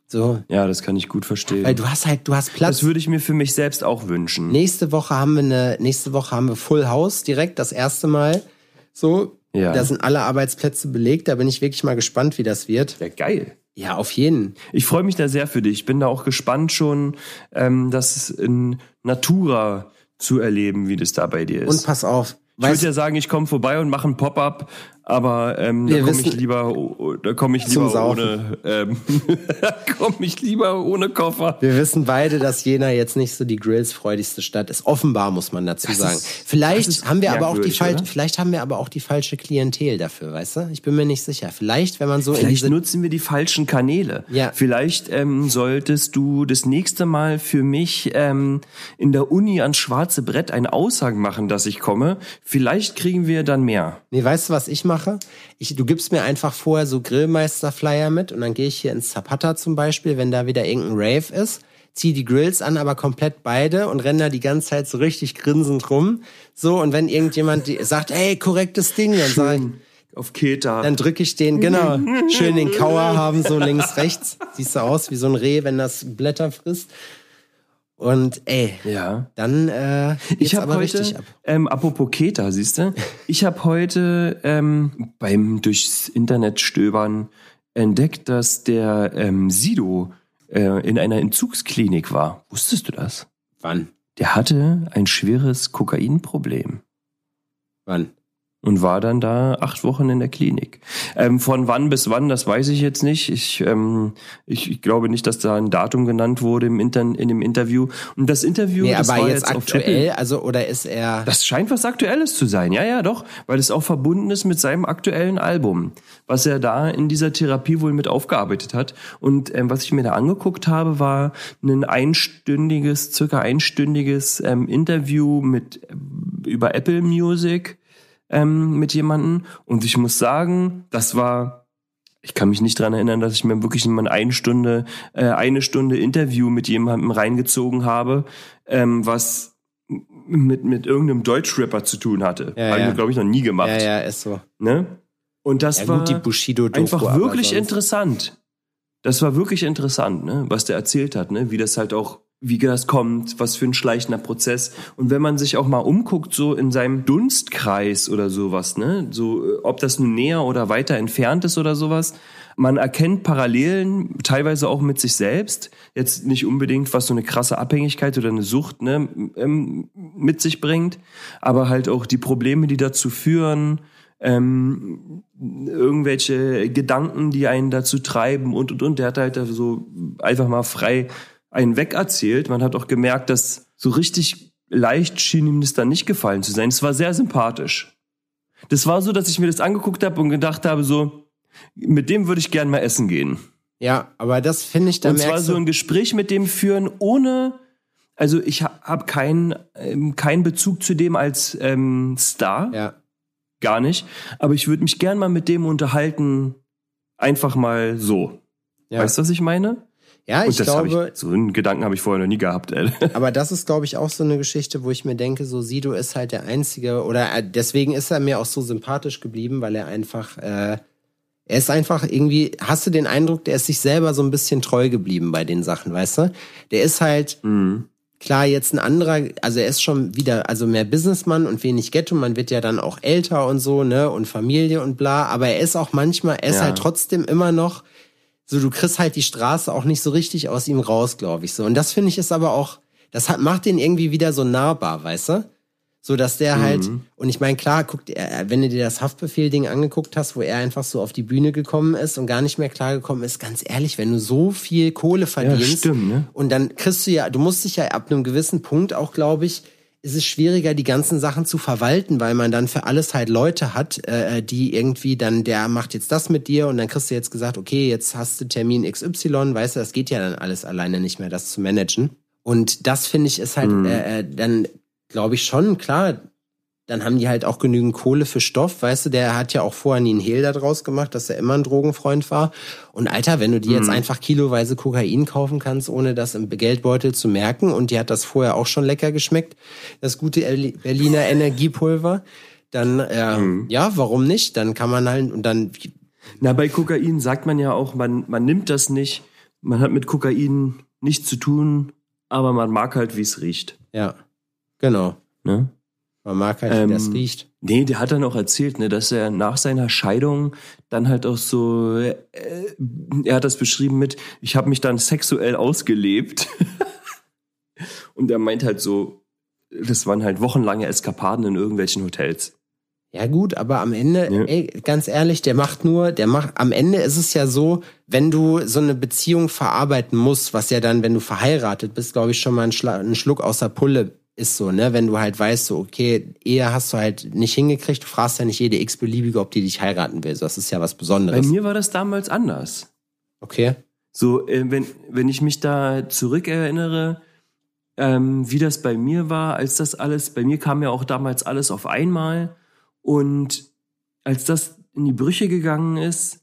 So, Ja, das kann ich gut verstehen. weil du hast halt, du hast Platz. das würde ich mir für mich selbst auch wünschen. Nächste Woche haben wir eine, nächste Woche haben wir Full House direkt, das erste Mal. So, Ja. da sind alle Arbeitsplätze belegt. Da bin ich wirklich mal gespannt, wie das wird. Ja, geil. Ja, auf jeden. Ich freue mich da sehr für dich. Ich bin da auch gespannt schon, ähm, das in Natura zu erleben, wie das da bei dir ist. Und pass auf. ich würde ja sagen, ich komme vorbei und mache ein Pop-up, aber ähm, da komme ich lieber, da komme ich lieber Saufen. ohne, ähm, da komme ich lieber ohne Koffer. wir wissen beide, dass Jena jetzt nicht so die Grills-freudigste Stadt ist. Offenbar muss man dazu Das sagen. ist- vielleicht haben wir aber auch die falsche, vielleicht haben wir aber auch die falsche Klientel dafür, weißt du? Ich bin mir nicht sicher. Vielleicht, wenn man so in Vielleicht diese nutzen wir die falschen Kanäle. Ja. Vielleicht ähm, solltest du das nächste Mal für mich ähm, in der Uni ans schwarze Brett eine Aussage machen, dass ich komme. Vielleicht kriegen wir dann mehr. Nee, weißt du, was ich mache? Mache. Ich, du gibst mir einfach vorher so Grillmeister-Flyer mit und dann gehe ich hier ins Zapata zum Beispiel, wenn da wieder irgendein Rave ist, zieh die Grills an, aber komplett beide und renne da die ganze Zeit so richtig grinsend rum. So, und wenn irgendjemand sagt, ey, korrektes Ding, dann sage ich, Auf Keta. dann drücke ich den, genau, schön den Kauer haben, so links, rechts. Siehst du aus wie so ein Reh, wenn das Blätter frisst. Und ey, ja. dann äh, Ich habe aber heute, richtig ab. ähm, apropos Keta, siehst du, ich habe heute ähm, beim durchs Internet stöbern entdeckt, dass der ähm, Sido äh, in einer Entzugsklinik war. Wusstest du das? Wann? Der hatte ein schweres Kokainproblem Wann? Und war dann da acht Wochen in der Klinik. Ähm, von wann bis wann, das weiß ich jetzt nicht. Ich, ähm, ich, ich glaube nicht, dass da ein Datum genannt wurde im Inter in dem Interview. Und das Interview, Nee, das aber war jetzt jetzt aktuell, also oder ist er Das scheint was Aktuelles zu sein, ja, ja, doch, weil es auch verbunden ist mit seinem aktuellen Album, was er da in dieser Therapie wohl mit aufgearbeitet hat. Und ähm, was ich mir da angeguckt habe, war ein einstündiges, circa einstündiges ähm, Interview mit äh, über Apple Music ähm, mit jemanden. Und ich muss sagen, das war ich kann mich nicht dran erinnern, dass ich mir wirklich mal eine Stunde, äh, eine Stunde Interview mit jemandem reingezogen habe, ähm, was mit, mit irgendeinem Deutschrapper zu tun hatte. Ja, Habe ja. ich, glaube ich, noch nie gemacht. Ja, ja, ist so. Ne? Und das Ja war gut, einfach wirklich interessant. Das war wirklich interessant, ne? was der erzählt hat, ne? wie das halt auch, wie das kommt, was für ein schleichender Prozess. Und wenn man sich auch mal umguckt, so in seinem Dunstkreis oder sowas, ne? so äh, ob das nun näher oder weiter entfernt ist oder sowas, man erkennt Parallelen, teilweise auch mit sich selbst. Jetzt nicht unbedingt, was so eine krasse Abhängigkeit oder eine Sucht ne, ähm, mit sich bringt, aber halt auch die Probleme, die dazu führen, ähm, irgendwelche Gedanken, die einen dazu treiben und und und. Der hat halt so einfach mal frei einen wegerzählt. Man hat auch gemerkt, dass so richtig leicht schien ihm das dann nicht gefallen zu sein. Es war sehr sympathisch. Das war so, dass ich mir das angeguckt habe und gedacht habe, so, mit dem würde ich gern mal essen gehen. Ja, aber das finde ich, da und zwar so ein Gespräch mit dem führen, ohne, also ich ha- habe keinen ähm, keinen Bezug zu dem als ähm, Star, ja, gar nicht. Aber ich würde mich gern mal mit dem unterhalten, einfach mal so. ja. Weißt du, was ich meine? Ja, ich und das glaube, ich, so einen Gedanken habe ich vorher noch nie gehabt. Ey. aber das ist, glaube ich, auch so eine Geschichte, wo ich mir denke, so Sido ist halt der Einzige, oder äh, deswegen ist er mir auch so sympathisch geblieben, weil er einfach, äh, er ist einfach irgendwie, hast du den Eindruck, der ist sich selber so ein bisschen treu geblieben bei den Sachen, weißt du? Der ist halt, Mhm. klar, jetzt ein anderer, also er ist schon wieder, also mehr Businessmann und wenig Ghetto, man wird ja dann auch älter und so, ne, und Familie und bla, aber er ist auch manchmal, er ist Ja. halt trotzdem immer noch, so du kriegst halt die Straße auch nicht so richtig aus ihm raus, glaube ich so. Und das finde ich ist aber auch, das hat, macht den irgendwie wieder so nahbar, weißt du? So dass der halt, und ich meine, klar, guckt, er, wenn du dir das Haftbefehl-Ding angeguckt hast, wo er einfach so auf die Bühne gekommen ist und gar nicht mehr klargekommen ist, ganz ehrlich, wenn du so viel Kohle verdienst, stimmt, ne? und dann kriegst du ja, du musst dich ja ab einem gewissen Punkt auch, glaube ich, ist es schwieriger, die ganzen Sachen zu verwalten, weil man dann für alles halt Leute hat, äh, die irgendwie dann, der macht jetzt das mit dir und dann kriegst du jetzt gesagt, okay, jetzt hast du Termin XY, weißt du, das geht ja dann alles alleine nicht mehr, das zu managen. Und das finde ich ist halt äh, äh, dann, glaube ich schon, klar, dann haben die halt auch genügend Kohle für Stoff, weißt du, der hat ja auch vorher nie einen Hehl da draus gemacht, dass er immer ein Drogenfreund war. Und Alter, wenn du dir jetzt einfach kiloweise Kokain kaufen kannst, ohne das im Geldbeutel zu merken, und dir hat das vorher auch schon lecker geschmeckt, das gute Erli- Berliner Energiepulver, dann äh, ja, warum nicht? Dann kann man halt und dann Na, bei Kokain sagt man ja auch, man, man nimmt das nicht, man hat mit Kokain nichts zu tun, aber man mag halt, wie es riecht. ja, genau. Ne? Man mag halt, wie das Ähm, riecht. Nee, der hat dann auch erzählt, ne, dass er nach seiner Scheidung dann halt auch so, äh, er hat das beschrieben mit, ich habe mich dann sexuell ausgelebt. Und er meint halt so, das waren halt wochenlange Eskapaden in irgendwelchen Hotels. Ja gut, aber am Ende, Ja. ey, ganz ehrlich, der macht nur, der macht, am Ende ist es ja so, wenn du so eine Beziehung verarbeiten musst, was ja dann, wenn du verheiratet bist, glaube ich, schon mal ein Schluck aus der Pulle ist so, ne? Wenn du halt weißt, so, okay, Ehe hast du halt nicht hingekriegt, du fragst ja nicht jede x-beliebige, ob die dich heiraten will. So, das ist ja was Bei Besonderes. mir war das damals anders. Okay. So, äh, wenn, wenn ich mich da zurückerinnere, ähm, wie das bei mir war, als das alles, bei mir kam ja auch damals alles auf einmal. Und als das in die Brüche gegangen ist,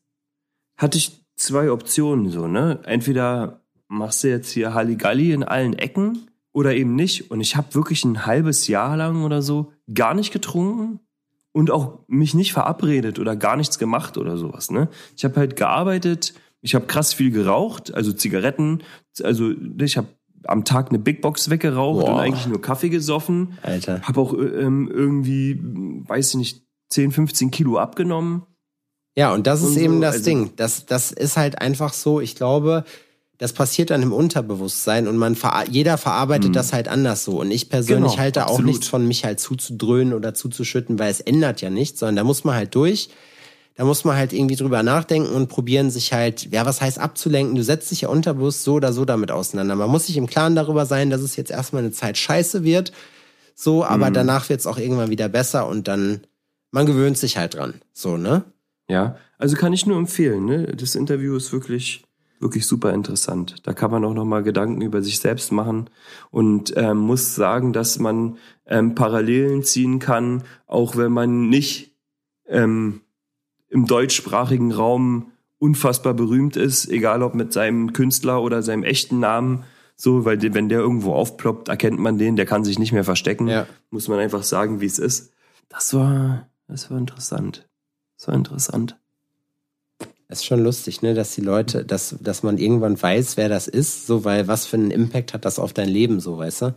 hatte ich zwei Optionen so, ne? Entweder machst du jetzt hier Halligalli in allen Ecken oder eben nicht. Und ich habe wirklich ein halbes Jahr lang oder so gar nicht getrunken und auch mich nicht verabredet oder gar nichts gemacht oder sowas. Ne? Ich habe halt gearbeitet, ich habe krass viel geraucht, also Zigaretten, also ich habe am Tag eine Big Box weggeraucht Boah. und eigentlich nur Kaffee gesoffen. Alter. Habe auch ähm, irgendwie, weiß ich nicht, 10, 15 Kilo abgenommen. Ja, und das ist Und so, eben das also- Ding. Das, das ist halt einfach so, ich glaube, das passiert dann im Unterbewusstsein und man ver jeder verarbeitet das halt anders so. Und ich persönlich Mhm. Genau, halte auch absolut. nichts von mich halt zuzudröhnen oder zuzuschütten, weil es ändert ja nichts, sondern da muss man halt durch. Da muss man halt irgendwie drüber nachdenken und probieren, sich halt, ja, was heißt abzulenken? Du setzt dich ja unterbewusst so oder so damit auseinander. Man muss sich im Klaren darüber sein, dass es jetzt erstmal eine Zeit scheiße wird. So, aber Mhm. danach wird es auch irgendwann wieder besser und dann, man gewöhnt sich halt dran. So, ne? Ja, also kann ich nur empfehlen. Ne? Das Interview ist wirklich, wirklich super interessant. Da kann man auch noch mal Gedanken über sich selbst machen und ähm, muss sagen, dass man ähm, Parallelen ziehen kann, auch wenn man nicht ähm, im deutschsprachigen Raum unfassbar berühmt ist, egal ob mit seinem Künstler oder seinem echten Namen. So, weil de- wenn der irgendwo aufploppt, erkennt man den, der kann sich nicht mehr verstecken. Ja. Muss man einfach sagen, wie es ist. Das war, das war interessant. Das war interessant. Das ist schon lustig, ne, dass die Leute, dass, dass man irgendwann weiß, wer das ist, so, weil was für einen Impact hat das auf dein Leben, so, weißt du?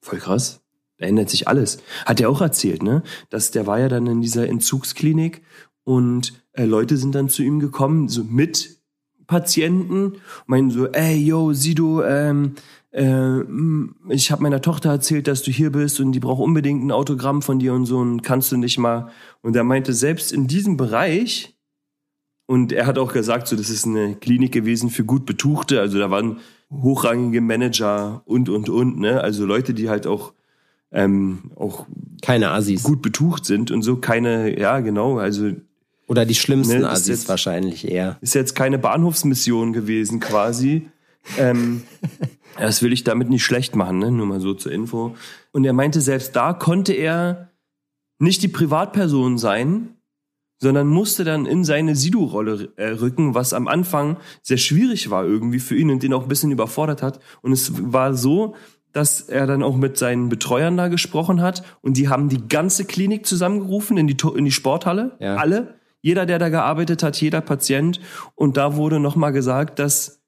Voll krass. Da ändert sich alles. Hat er auch erzählt, ne? Dass der war ja dann in dieser Entzugsklinik und äh, Leute sind dann zu ihm gekommen, so mit Patienten, meinen so, ey, yo, Sido, ähm, äh, ich habe meiner Tochter erzählt, dass du hier bist und die braucht unbedingt ein Autogramm von dir und so und kannst du nicht mal. Und er meinte, selbst in diesem Bereich, und er hat auch gesagt, so, das ist eine Klinik gewesen für gut Betuchte, also da waren hochrangige Manager und, und, und, ne? Also Leute, die halt auch, ähm, auch Keine Assis. gut betucht sind und so keine, ja, genau, also Oder die schlimmsten Ne, Assis jetzt- wahrscheinlich eher. ist jetzt keine Bahnhofsmission gewesen quasi. ähm, das will ich damit nicht schlecht machen, ne? nur mal so zur Info. Und er meinte, selbst da konnte er nicht die Privatperson sein, sondern musste dann in seine Sido-Rolle äh, rücken, was am Anfang sehr schwierig war irgendwie für ihn und den auch ein bisschen überfordert hat. Und es war so, dass er dann auch mit seinen Betreuern da gesprochen hat und die haben die ganze Klinik zusammengerufen in die, in die Sporthalle, Ja. alle. Jeder, der da gearbeitet hat, jeder Patient. Und da wurde nochmal gesagt, dass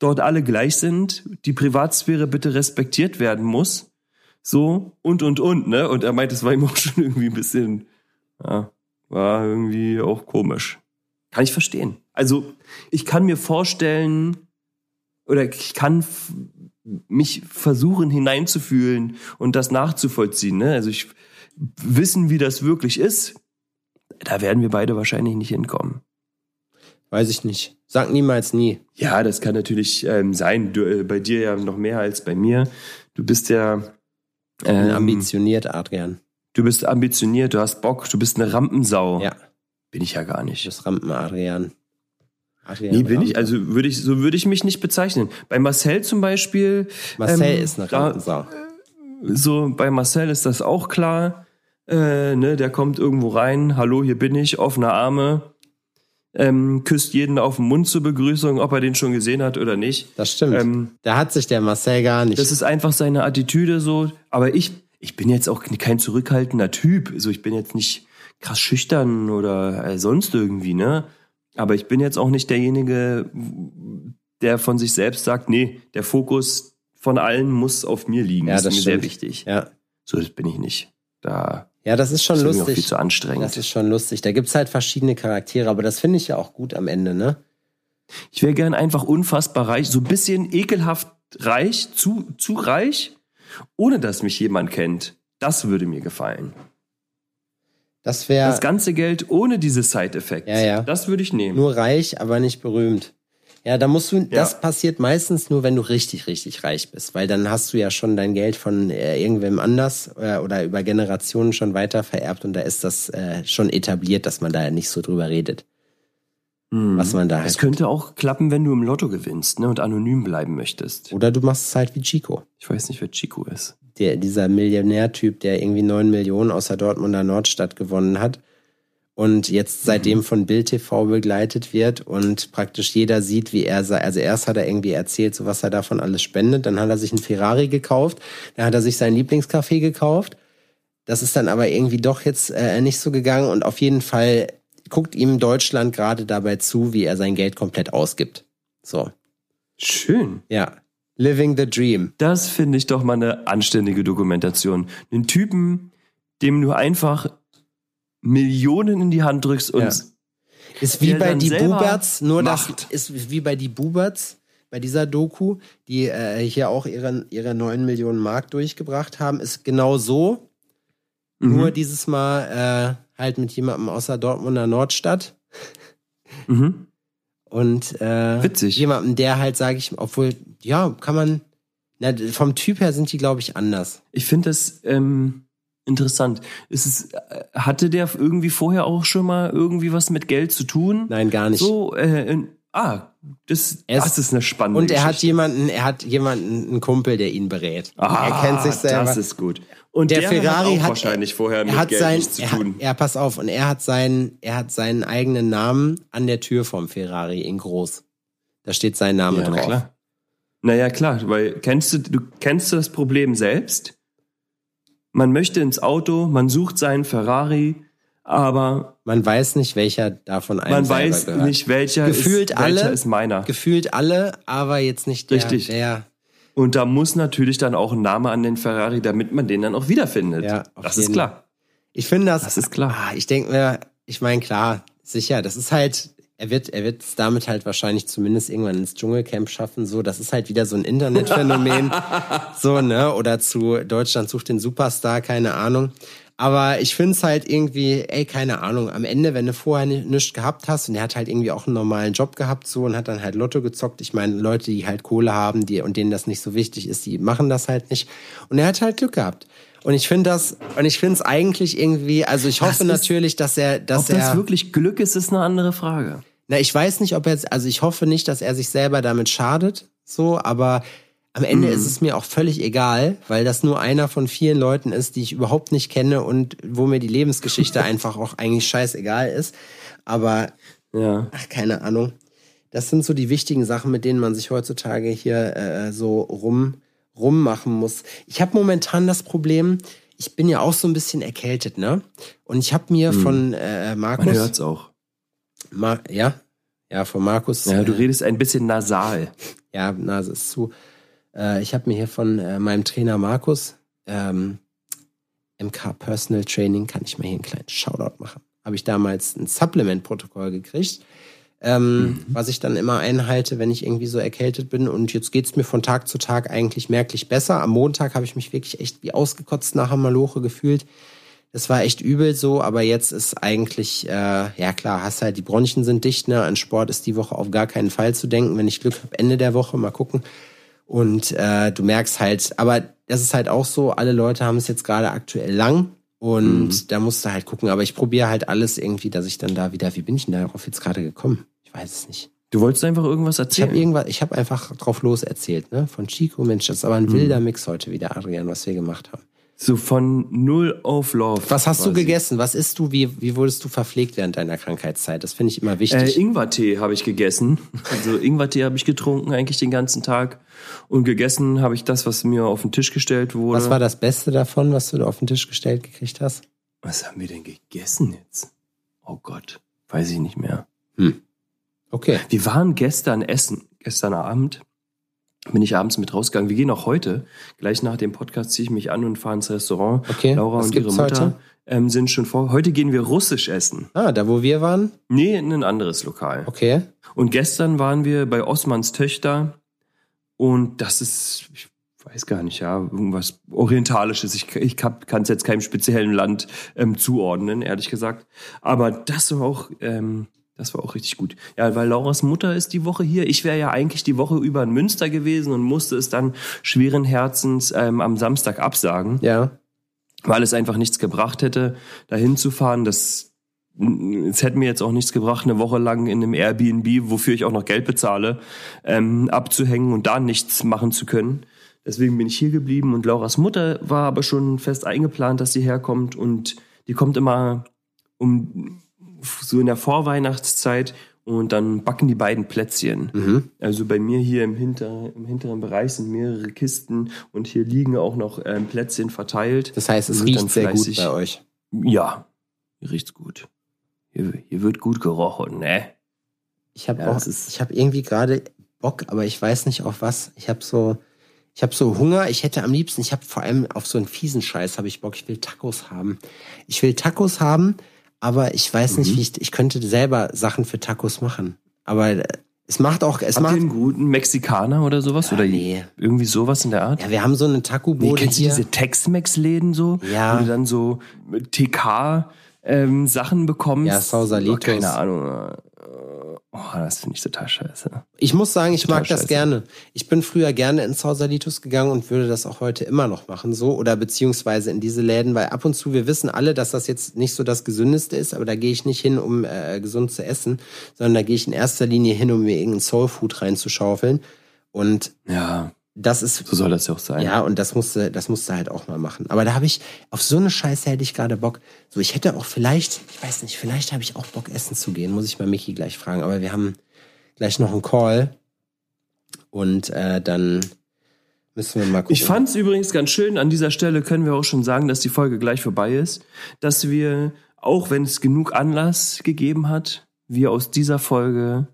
dort alle gleich sind, die Privatsphäre bitte respektiert werden muss. So und und und, ne? Und er meint, es war ihm auch schon irgendwie ein bisschen, ja, war irgendwie auch komisch. Kann ich verstehen. Also, ich kann mir vorstellen, oder ich kann mich versuchen hineinzufühlen und das nachzuvollziehen. Ne? Also ich wissen, wie das wirklich ist. Da werden wir beide wahrscheinlich nicht hinkommen. Weiß ich nicht. Sag niemals nie. Ja, das kann natürlich ähm, sein. Du, äh, bei dir ja noch mehr als bei mir. Du bist ja ähm, ambitioniert, Adrian. Du bist ambitioniert, du hast Bock, du bist eine Rampensau. Ja, Bin ich ja gar nicht. das Rampen Adrian. Nee, bin ich, also würde ich, so würde ich mich nicht bezeichnen. Bei Marcel zum Beispiel. Marcel ähm, ist eine da- Rampensau. So, bei Marcel ist das auch klar. Äh, ne, der kommt irgendwo rein, hallo, hier bin ich, offene Arme, ähm, küsst jeden auf den Mund zur Begrüßung, ob er den schon gesehen hat oder nicht. Das stimmt. Ähm, da hat sich der Marcel gar nicht. Das ist einfach seine Attitüde so. Aber ich, ich bin jetzt auch kein zurückhaltender Typ. Also ich bin jetzt nicht krass schüchtern oder äh, sonst irgendwie, ne? Aber ich bin jetzt auch nicht derjenige, der von sich selbst sagt, nee, der Fokus von allen muss auf mir liegen. Ja, das ist das mir stimmt. sehr wichtig. ja. So, das bin ich nicht. Da ja, das ist schon ist mir auch viel lustig. zu anstrengend. Das ist schon lustig. Da gibt's halt verschiedene Charaktere, aber das finde ich ja auch gut am Ende, ne? Ich wäre gern einfach unfassbar reich, so ein bisschen ekelhaft reich, zu, zu reich, ohne dass mich jemand kennt. Das würde mir gefallen. Das wäre Das ganze Geld ohne diese Side-Effekte. Ja, ja. Das würde ich nehmen. nur reich, aber nicht berühmt. Ja, da musst du, das Ja. passiert meistens nur, wenn du richtig, richtig reich bist, weil dann hast du ja schon dein Geld von äh, irgendwem anders äh, oder über Generationen schon weiter vererbt und da ist das äh, schon etabliert, dass man da nicht so drüber redet, Hm. was man da Es halt. könnte auch klappen, wenn du im Lotto gewinnst ne, und anonym bleiben möchtest. Oder du machst es halt wie Chico. Ich weiß nicht, wer Chico ist. der, dieser Millionärtyp, der irgendwie neun Millionen aus der Dortmunder Nordstadt gewonnen hat und jetzt seitdem von Bild TV begleitet wird und praktisch jeder sieht, wie er sei. Also erst hat er irgendwie erzählt, so was er davon alles spendet, dann hat er sich einen Ferrari gekauft, dann hat er sich sein Lieblingscafé gekauft. Das ist dann aber irgendwie doch jetzt äh, nicht so gegangen und auf jeden Fall guckt ihm Deutschland gerade dabei zu, wie er sein Geld komplett ausgibt. So. Schön. Ja. Living the Dream. Das finde ich doch mal eine anständige Dokumentation. Einen Typen, dem du einfach Millionen in die Hand drückst und Ja. Ist wie bei die Buberts, nur das macht. ist wie bei die Buberts, bei dieser Doku, die äh, hier auch ihre, ihre 9 Millionen Mark durchgebracht haben, ist genau so. Mhm. Nur dieses Mal äh, halt mit jemandem aus der Dortmunder Nordstadt Mhm. und äh, Witzig. jemandem, der halt, sage ich, obwohl, ja, kann man, na, vom Typ her sind die, glaube ich, anders. Ich finde das ähm, interessant. Ist es, äh, hatte der irgendwie vorher auch schon mal irgendwie was mit Geld zu tun? Nein, gar nicht. So, äh, in, ah, das, ist- das ist eine spannende und er hat Geschichte. jemanden, er hat jemanden, einen Kumpel, der ihn berät. Ah, er kennt sich selber. Das ist gut. Und der, der, Ferrari hat, auch hat wahrscheinlich vorher mit er hat Geld sein, nichts zu er, tun. ja, pass auf, und er hat seinen, er hat seinen eigenen Namen an der Tür vom Ferrari in groß. Da steht sein Name Ja, na drauf. klar. Naja, klar, weil kennst du, du kennst du das Problem selbst? Man möchte ins Auto, man sucht seinen Ferrari, aber Man weiß nicht, welcher davon einem man weiß gehört. nicht, welcher, Gefühlt ist, alle- welcher ist meiner. Gefühlt alle, aber jetzt nicht der, Richtig. der Und da muss natürlich dann auch ein Name an den Ferrari, damit man den dann auch wiederfindet. Ja, das ist klar. Ich finde das. Das ist klar. Ah, ich denke mir, ich meine, klar, sicher, das ist halt, er wird, er wird es damit halt wahrscheinlich zumindest irgendwann ins Dschungelcamp schaffen. So, das ist halt wieder so ein Internetphänomen. so, ne? Oder zu Deutschland sucht den Superstar, keine Ahnung. Aber ich finde es halt irgendwie, ey, keine Ahnung, am Ende, wenn du vorher ni- nichts gehabt hast und er hat halt irgendwie auch einen normalen Job gehabt so und hat dann halt Lotto gezockt. Ich meine, Leute, die halt Kohle haben, die und denen das nicht so wichtig ist, die machen das halt nicht. Und er hat halt Glück gehabt. Und ich finde das, und ich finde es eigentlich irgendwie, also ich hoffe Das ist- natürlich, dass er, dass Ob das er, wirklich Glück ist, ist eine andere Frage. na, ich weiß nicht, ob er, also ich hoffe nicht, dass er sich selber damit schadet, so, aber am Ende ist es mir auch völlig egal, weil das nur einer von vielen Leuten ist, die ich überhaupt nicht kenne und wo mir die Lebensgeschichte einfach auch eigentlich scheißegal ist. Aber, Ja. ach, keine Ahnung. Das sind so die wichtigen Sachen, mit denen man sich heutzutage hier äh, so rum, rummachen muss. Ich habe momentan das Problem, ich bin ja auch so ein bisschen erkältet, ne? Und ich habe mir von äh, Man Markus, hört's auch. Ma ja, ja, von Markus, Ja, du äh, redest ein bisschen nasal. ja, Nase ist zu. Äh, ich habe mir hier von äh, meinem Trainer Markus, ähm, MK Personal Training, kann ich mir hier einen kleinen Shoutout machen. Habe ich damals ein Supplement-Protokoll gekriegt, ähm, was ich dann immer einhalte, wenn ich irgendwie so erkältet bin. Und jetzt geht's mir von Tag zu Tag eigentlich merklich besser. Am Montag habe ich mich wirklich echt wie ausgekotzt nach einer Maloche gefühlt. Das war echt übel so, aber jetzt ist eigentlich, äh, ja klar, hast halt, die Bronchien sind dicht, ne? An Sport ist die Woche auf gar keinen Fall zu denken. Wenn ich Glück habe, Ende der Woche, mal gucken. Und äh, du merkst halt, aber das ist halt auch so, alle Leute haben es jetzt gerade aktuell lang und da musst du halt gucken. Aber ich probiere halt alles irgendwie, dass ich dann da wieder, wie bin ich denn darauf jetzt gerade gekommen? Ich weiß es nicht. Du wolltest einfach irgendwas Ich erzählen. habe irgendwas, ich habe einfach drauf los erzählt, ne? Von Chico, Mensch, das ist aber ein wilder Mix heute wieder, Adrian, was wir gemacht haben. So von null auf Love. Was hast du quasi. gegessen? Was isst du? Wie, wie wurdest du verpflegt während deiner Krankheitszeit? Das finde ich immer Äh, wichtig. Ingwertee habe ich gegessen. Also Ingwertee habe ich getrunken eigentlich den ganzen Tag. Und gegessen habe ich das, was mir auf den Tisch gestellt wurde. was war das Beste davon, was du da auf den Tisch gestellt gekriegt hast? Was haben wir denn gegessen jetzt? Oh Gott, weiß ich nicht mehr. Okay. Wir waren gestern essen, gestern Abend. Bin ich abends mit rausgegangen. Wir gehen auch heute. Gleich nach dem Podcast ziehe ich mich an und fahre ins Restaurant. Okay, Laura und ihre Mutter heute? ähm, sind schon vor. Heute gehen wir russisch essen. Ah, da wo wir waren? Nee, in ein anderes Lokal. Okay. Und gestern waren wir bei Osmans Töchter und das ist, ich weiß gar nicht, ja, irgendwas Orientalisches. Ich, ich kann es jetzt keinem speziellen Land ähm, zuordnen, ehrlich gesagt. Aber das war auch, ähm, das war auch richtig gut. Ja, weil Lauras Mutter ist die Woche hier. Ich wäre ja eigentlich die Woche über in Münster gewesen und musste es dann schweren Herzens ähm, am Samstag absagen Ja. weil es einfach nichts gebracht hätte, dahin zu fahren. Das, es hätte mir jetzt auch nichts gebracht, eine Woche lang in einem Airbnb, wofür ich auch noch Geld bezahle, ähm, abzuhängen und da nichts machen zu können. Deswegen bin ich hier geblieben und Lauras Mutter war aber schon fest eingeplant, dass sie herkommt und die kommt immer um so in der Vorweihnachtszeit und dann backen die beiden Plätzchen. Mhm. Also bei mir hier im, hinter, im hinteren Bereich sind mehrere Kisten und hier liegen auch noch ähm, Plätzchen verteilt. Das heißt, es riecht sehr gut bei euch. Ja, hier riecht's gut. Hier, hier wird gut gerochen, ne? Ich habe Ja, auch, ich habe irgendwie gerade Bock, aber ich weiß nicht auf was. Ich habe so, ich habe so Hunger. Ich hätte am liebsten, ich habe vor allem auf so einen fiesen Scheiß habe ich Bock. Ich will Tacos haben. Ich will Tacos haben, aber ich weiß nicht, Mhm. wie ich, ich könnte selber Sachen für Tacos machen. Aber äh, es macht auch, es Habt macht, ihr einen guten Mexikaner oder sowas? oder nee. irgendwie sowas in der Art? ja, wir haben so eine Nee, Taco-Bude kennst du hier. diese Tex-Mex-Läden so? Ja. Wo du dann so TK ähm, Sachen bekommst? Ja, Sausalitos. Keine Ahnung. Oh, das finde ich total scheiße. Ich muss sagen, ich Total mag das scheiße. gerne. Ich bin früher gerne ins Sausalitos gegangen und würde das auch heute immer noch machen, so oder beziehungsweise in diese Läden, weil ab und zu wir wissen alle, dass das jetzt nicht so das gesündeste ist, aber da gehe ich nicht hin, um äh, gesund zu essen, sondern da gehe ich in erster Linie hin, um mir irgendein Soulfood reinzuschaufeln. Und Ja, das ist so soll das ja auch sein. ja, und das musste, das musste halt auch mal machen. Aber da habe ich, auf so eine Scheiße hätte ich gerade Bock. So, ich hätte auch vielleicht, ich weiß nicht, vielleicht habe ich auch Bock, essen zu gehen. Muss ich mal Mickey gleich fragen. Aber wir haben gleich noch einen Call. Und äh, dann müssen wir mal gucken. Ich fand es übrigens ganz schön, an dieser Stelle können wir auch schon sagen, dass die Folge gleich vorbei ist, dass wir, auch wenn es genug Anlass gegeben hat, wir aus dieser Folge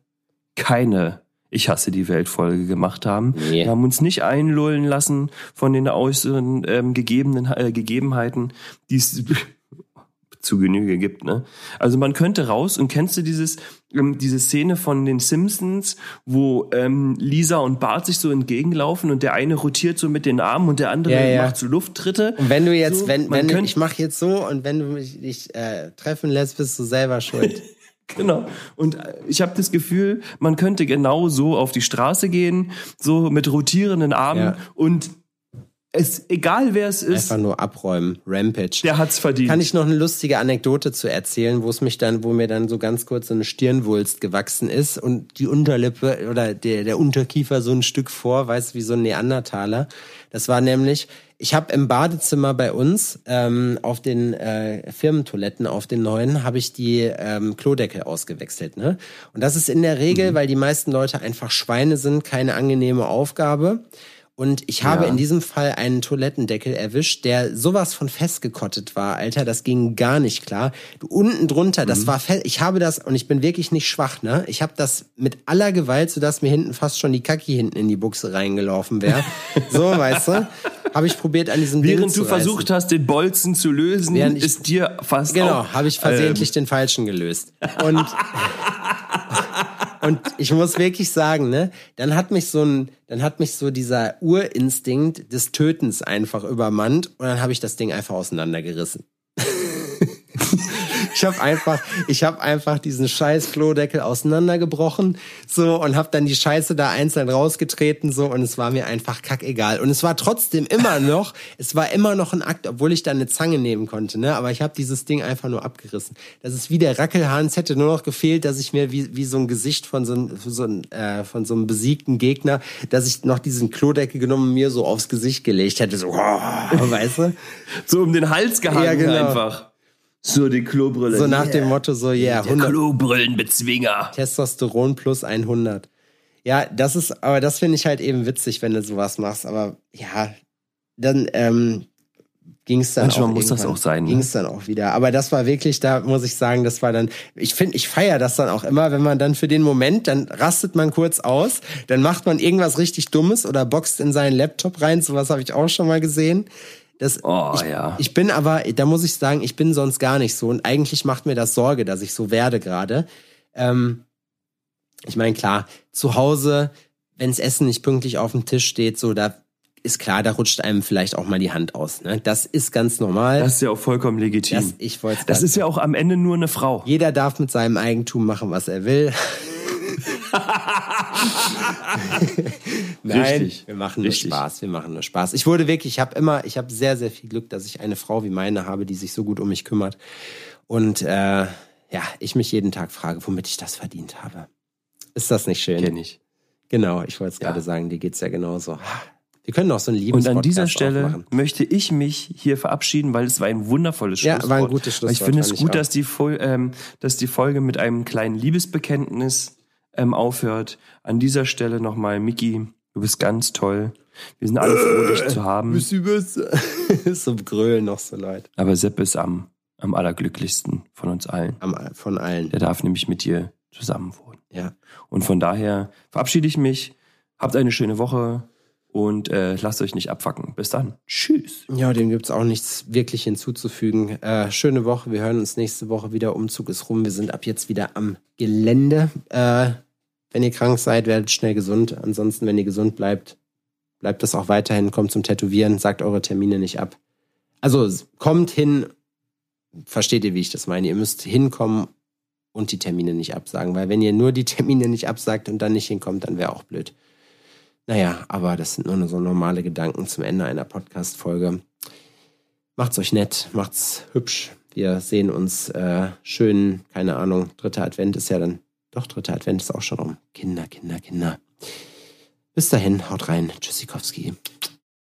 keine Ich hasse die Welt-Folge gemacht haben. Nee. Wir haben uns nicht einlullen lassen von den äußeren ähm, gegebenen, äh, Gegebenheiten, die es zu Genüge gibt. Ne? Also man könnte raus und kennst du dieses ähm, diese Szene von den Simpsons, wo ähm, Lisa und Bart sich so entgegenlaufen und der eine rotiert so mit den Armen und der andere Ja, ja. macht so Lufttritte. und wenn du jetzt, So, wenn, wenn könnt- ich mache jetzt so und wenn du mich dich äh, treffen lässt, bist du selber schuld. Genau. Und äh, ich habe das Gefühl, man könnte genau so auf die Straße gehen, so mit rotierenden Armen Ja. und es egal wer es ist, Einfach nur abräumen. Rampage. der hat's verdient. Kann ich noch eine lustige Anekdote zu erzählen, wo es mich dann, wo mir dann so ganz kurz so eine Stirnwulst gewachsen ist und die Unterlippe oder der, der Unterkiefer so ein Stück vor, weißt du, wie so ein Neandertaler. Das war nämlich, ich habe im Badezimmer bei uns ähm, auf den äh, Firmentoiletten, auf den neuen, habe ich die ähm, Klodeckel ausgewechselt. Ne? Und das ist in der Regel, weil die meisten Leute einfach Schweine sind, keine angenehme Aufgabe. Und ich habe Ja. in diesem Fall einen Toilettendeckel erwischt, der sowas von festgekottet war, Alter. Das ging gar nicht klar. Du, unten drunter, Mhm. das war fest. Ich habe das, und ich bin wirklich nicht schwach, ne? Ich habe das mit aller Gewalt, sodass mir hinten fast schon die Kacki hinten in die Buchse reingelaufen wäre. so, weißt du? Habe ich probiert an diesem Ding Während du versucht hast, den Bolzen zu lösen, Während ich- ist dir fast Genau, habe ich versehentlich den falschen gelöst. Und, und ich muss wirklich sagen, ne, dann hat mich so ein, dann hat mich so dieser Urinstinkt des Tötens einfach übermannt und dann habe ich das Ding einfach auseinandergerissen. Ich habe einfach, ich habe einfach diesen scheiß Klodeckel auseinandergebrochen, so und habe dann die Scheiße da einzeln rausgetreten, so und es war mir einfach kackegal. Und es war trotzdem immer noch, es war immer noch ein Akt, obwohl ich da eine Zange nehmen konnte, ne? Aber ich habe dieses Ding einfach nur abgerissen. Das ist wie der Rackelhahn. Es hätte nur noch gefehlt, dass ich mir wie, wie so ein Gesicht von so, ein, so ein, äh, von so einem besiegten Gegner, dass ich noch diesen Klodeckel genommen und mir so aufs Gesicht gelegt hätte, so, oh, weißt du? so um den Hals gehangen Ja, genau. einfach. So die Klobrille. So nach dem Motto so, yeah, der 100, Klobrillenbezwinger. Testosteron plus 100. Ja, das ist, aber das finde ich halt eben witzig, wenn du sowas machst. Aber ja, dann ähm, ging es dann Manchmal auch muss das auch sein, ne? Ging es dann auch wieder. Aber das war wirklich, da muss ich sagen, das war dann. Ich finde, ich feiere das dann auch immer, wenn man dann für den Moment, dann rastet man kurz aus, dann macht man irgendwas richtig Dummes oder boxt in seinen Laptop rein. Sowas habe ich auch schon mal gesehen. Das, Oh, ich, ja. ich bin aber, da muss ich sagen, ich bin sonst gar nicht so. Und eigentlich macht mir das Sorge, dass ich so werde gerade. Ähm, ich meine, klar, zu Hause, wenns Essen nicht pünktlich auf dem Tisch steht, so, da ist klar, da rutscht einem vielleicht auch mal die Hand aus. Ne? Das ist ganz normal. Das ist ja auch vollkommen legitim. Das- ich das ist ja auch am Ende nur eine Frau. Jeder darf mit seinem Eigentum machen, was er will. Nein, Richtig. wir machen nur Richtig. Spaß. Wir machen nur Spaß. Ich wurde wirklich, ich habe immer, ich habe sehr, sehr viel Glück, dass ich eine Frau wie meine habe, die sich so gut um mich kümmert. Und äh, ja, ich mich jeden Tag frage, womit ich das verdient habe. Ist das nicht schön? Kenn ich. Genau, ich wollte es Ja. gerade sagen, dir geht's ja genauso. Wir können auch so ein Und Liebes an dieser Stelle möchte ich mich hier verabschieden, weil es war ein wundervolles Ja, Schlusswort. war ein gutes Aber Ich Schlusswort, finde es gut, dass die, ähm, dass die Folge mit einem kleinen Liebesbekenntnis ähm, aufhört. An dieser Stelle nochmal, Miki, du bist ganz toll. Wir sind alle froh, dich zu haben. so grölen noch so leid. Aber Sepp ist am, am allerglücklichsten von uns allen. Am, von allen. Der darf nämlich mit dir zusammen wohnen. Ja. Und von daher verabschiede ich mich. Habt eine schöne Woche und äh, lasst euch nicht abfacken. Bis dann. Tschüss. Ja, dem gibt's auch nichts wirklich hinzuzufügen. Äh, schöne Woche. Wir hören uns nächste Woche wieder. Umzug ist rum. Wir sind ab jetzt wieder am Gelände. Äh, wenn ihr krank seid, werdet schnell gesund. Ansonsten, wenn ihr gesund bleibt, bleibt das auch weiterhin. Kommt zum Tätowieren. Sagt eure Termine nicht ab. Also kommt hin. Versteht ihr, wie ich das meine? Ihr müsst hinkommen und die Termine nicht absagen. Weil wenn ihr nur die Termine nicht absagt und dann nicht hinkommt, dann wäre auch blöd. Naja, aber das sind nur so normale Gedanken zum Ende einer Podcast-Folge. Macht's euch nett, macht's hübsch. Wir sehen uns äh, schön, keine Ahnung, dritter Advent ist ja dann, doch, dritter Advent ist auch schon rum. Kinder, Kinder, Kinder. Bis dahin, haut rein. Tschüssikowski.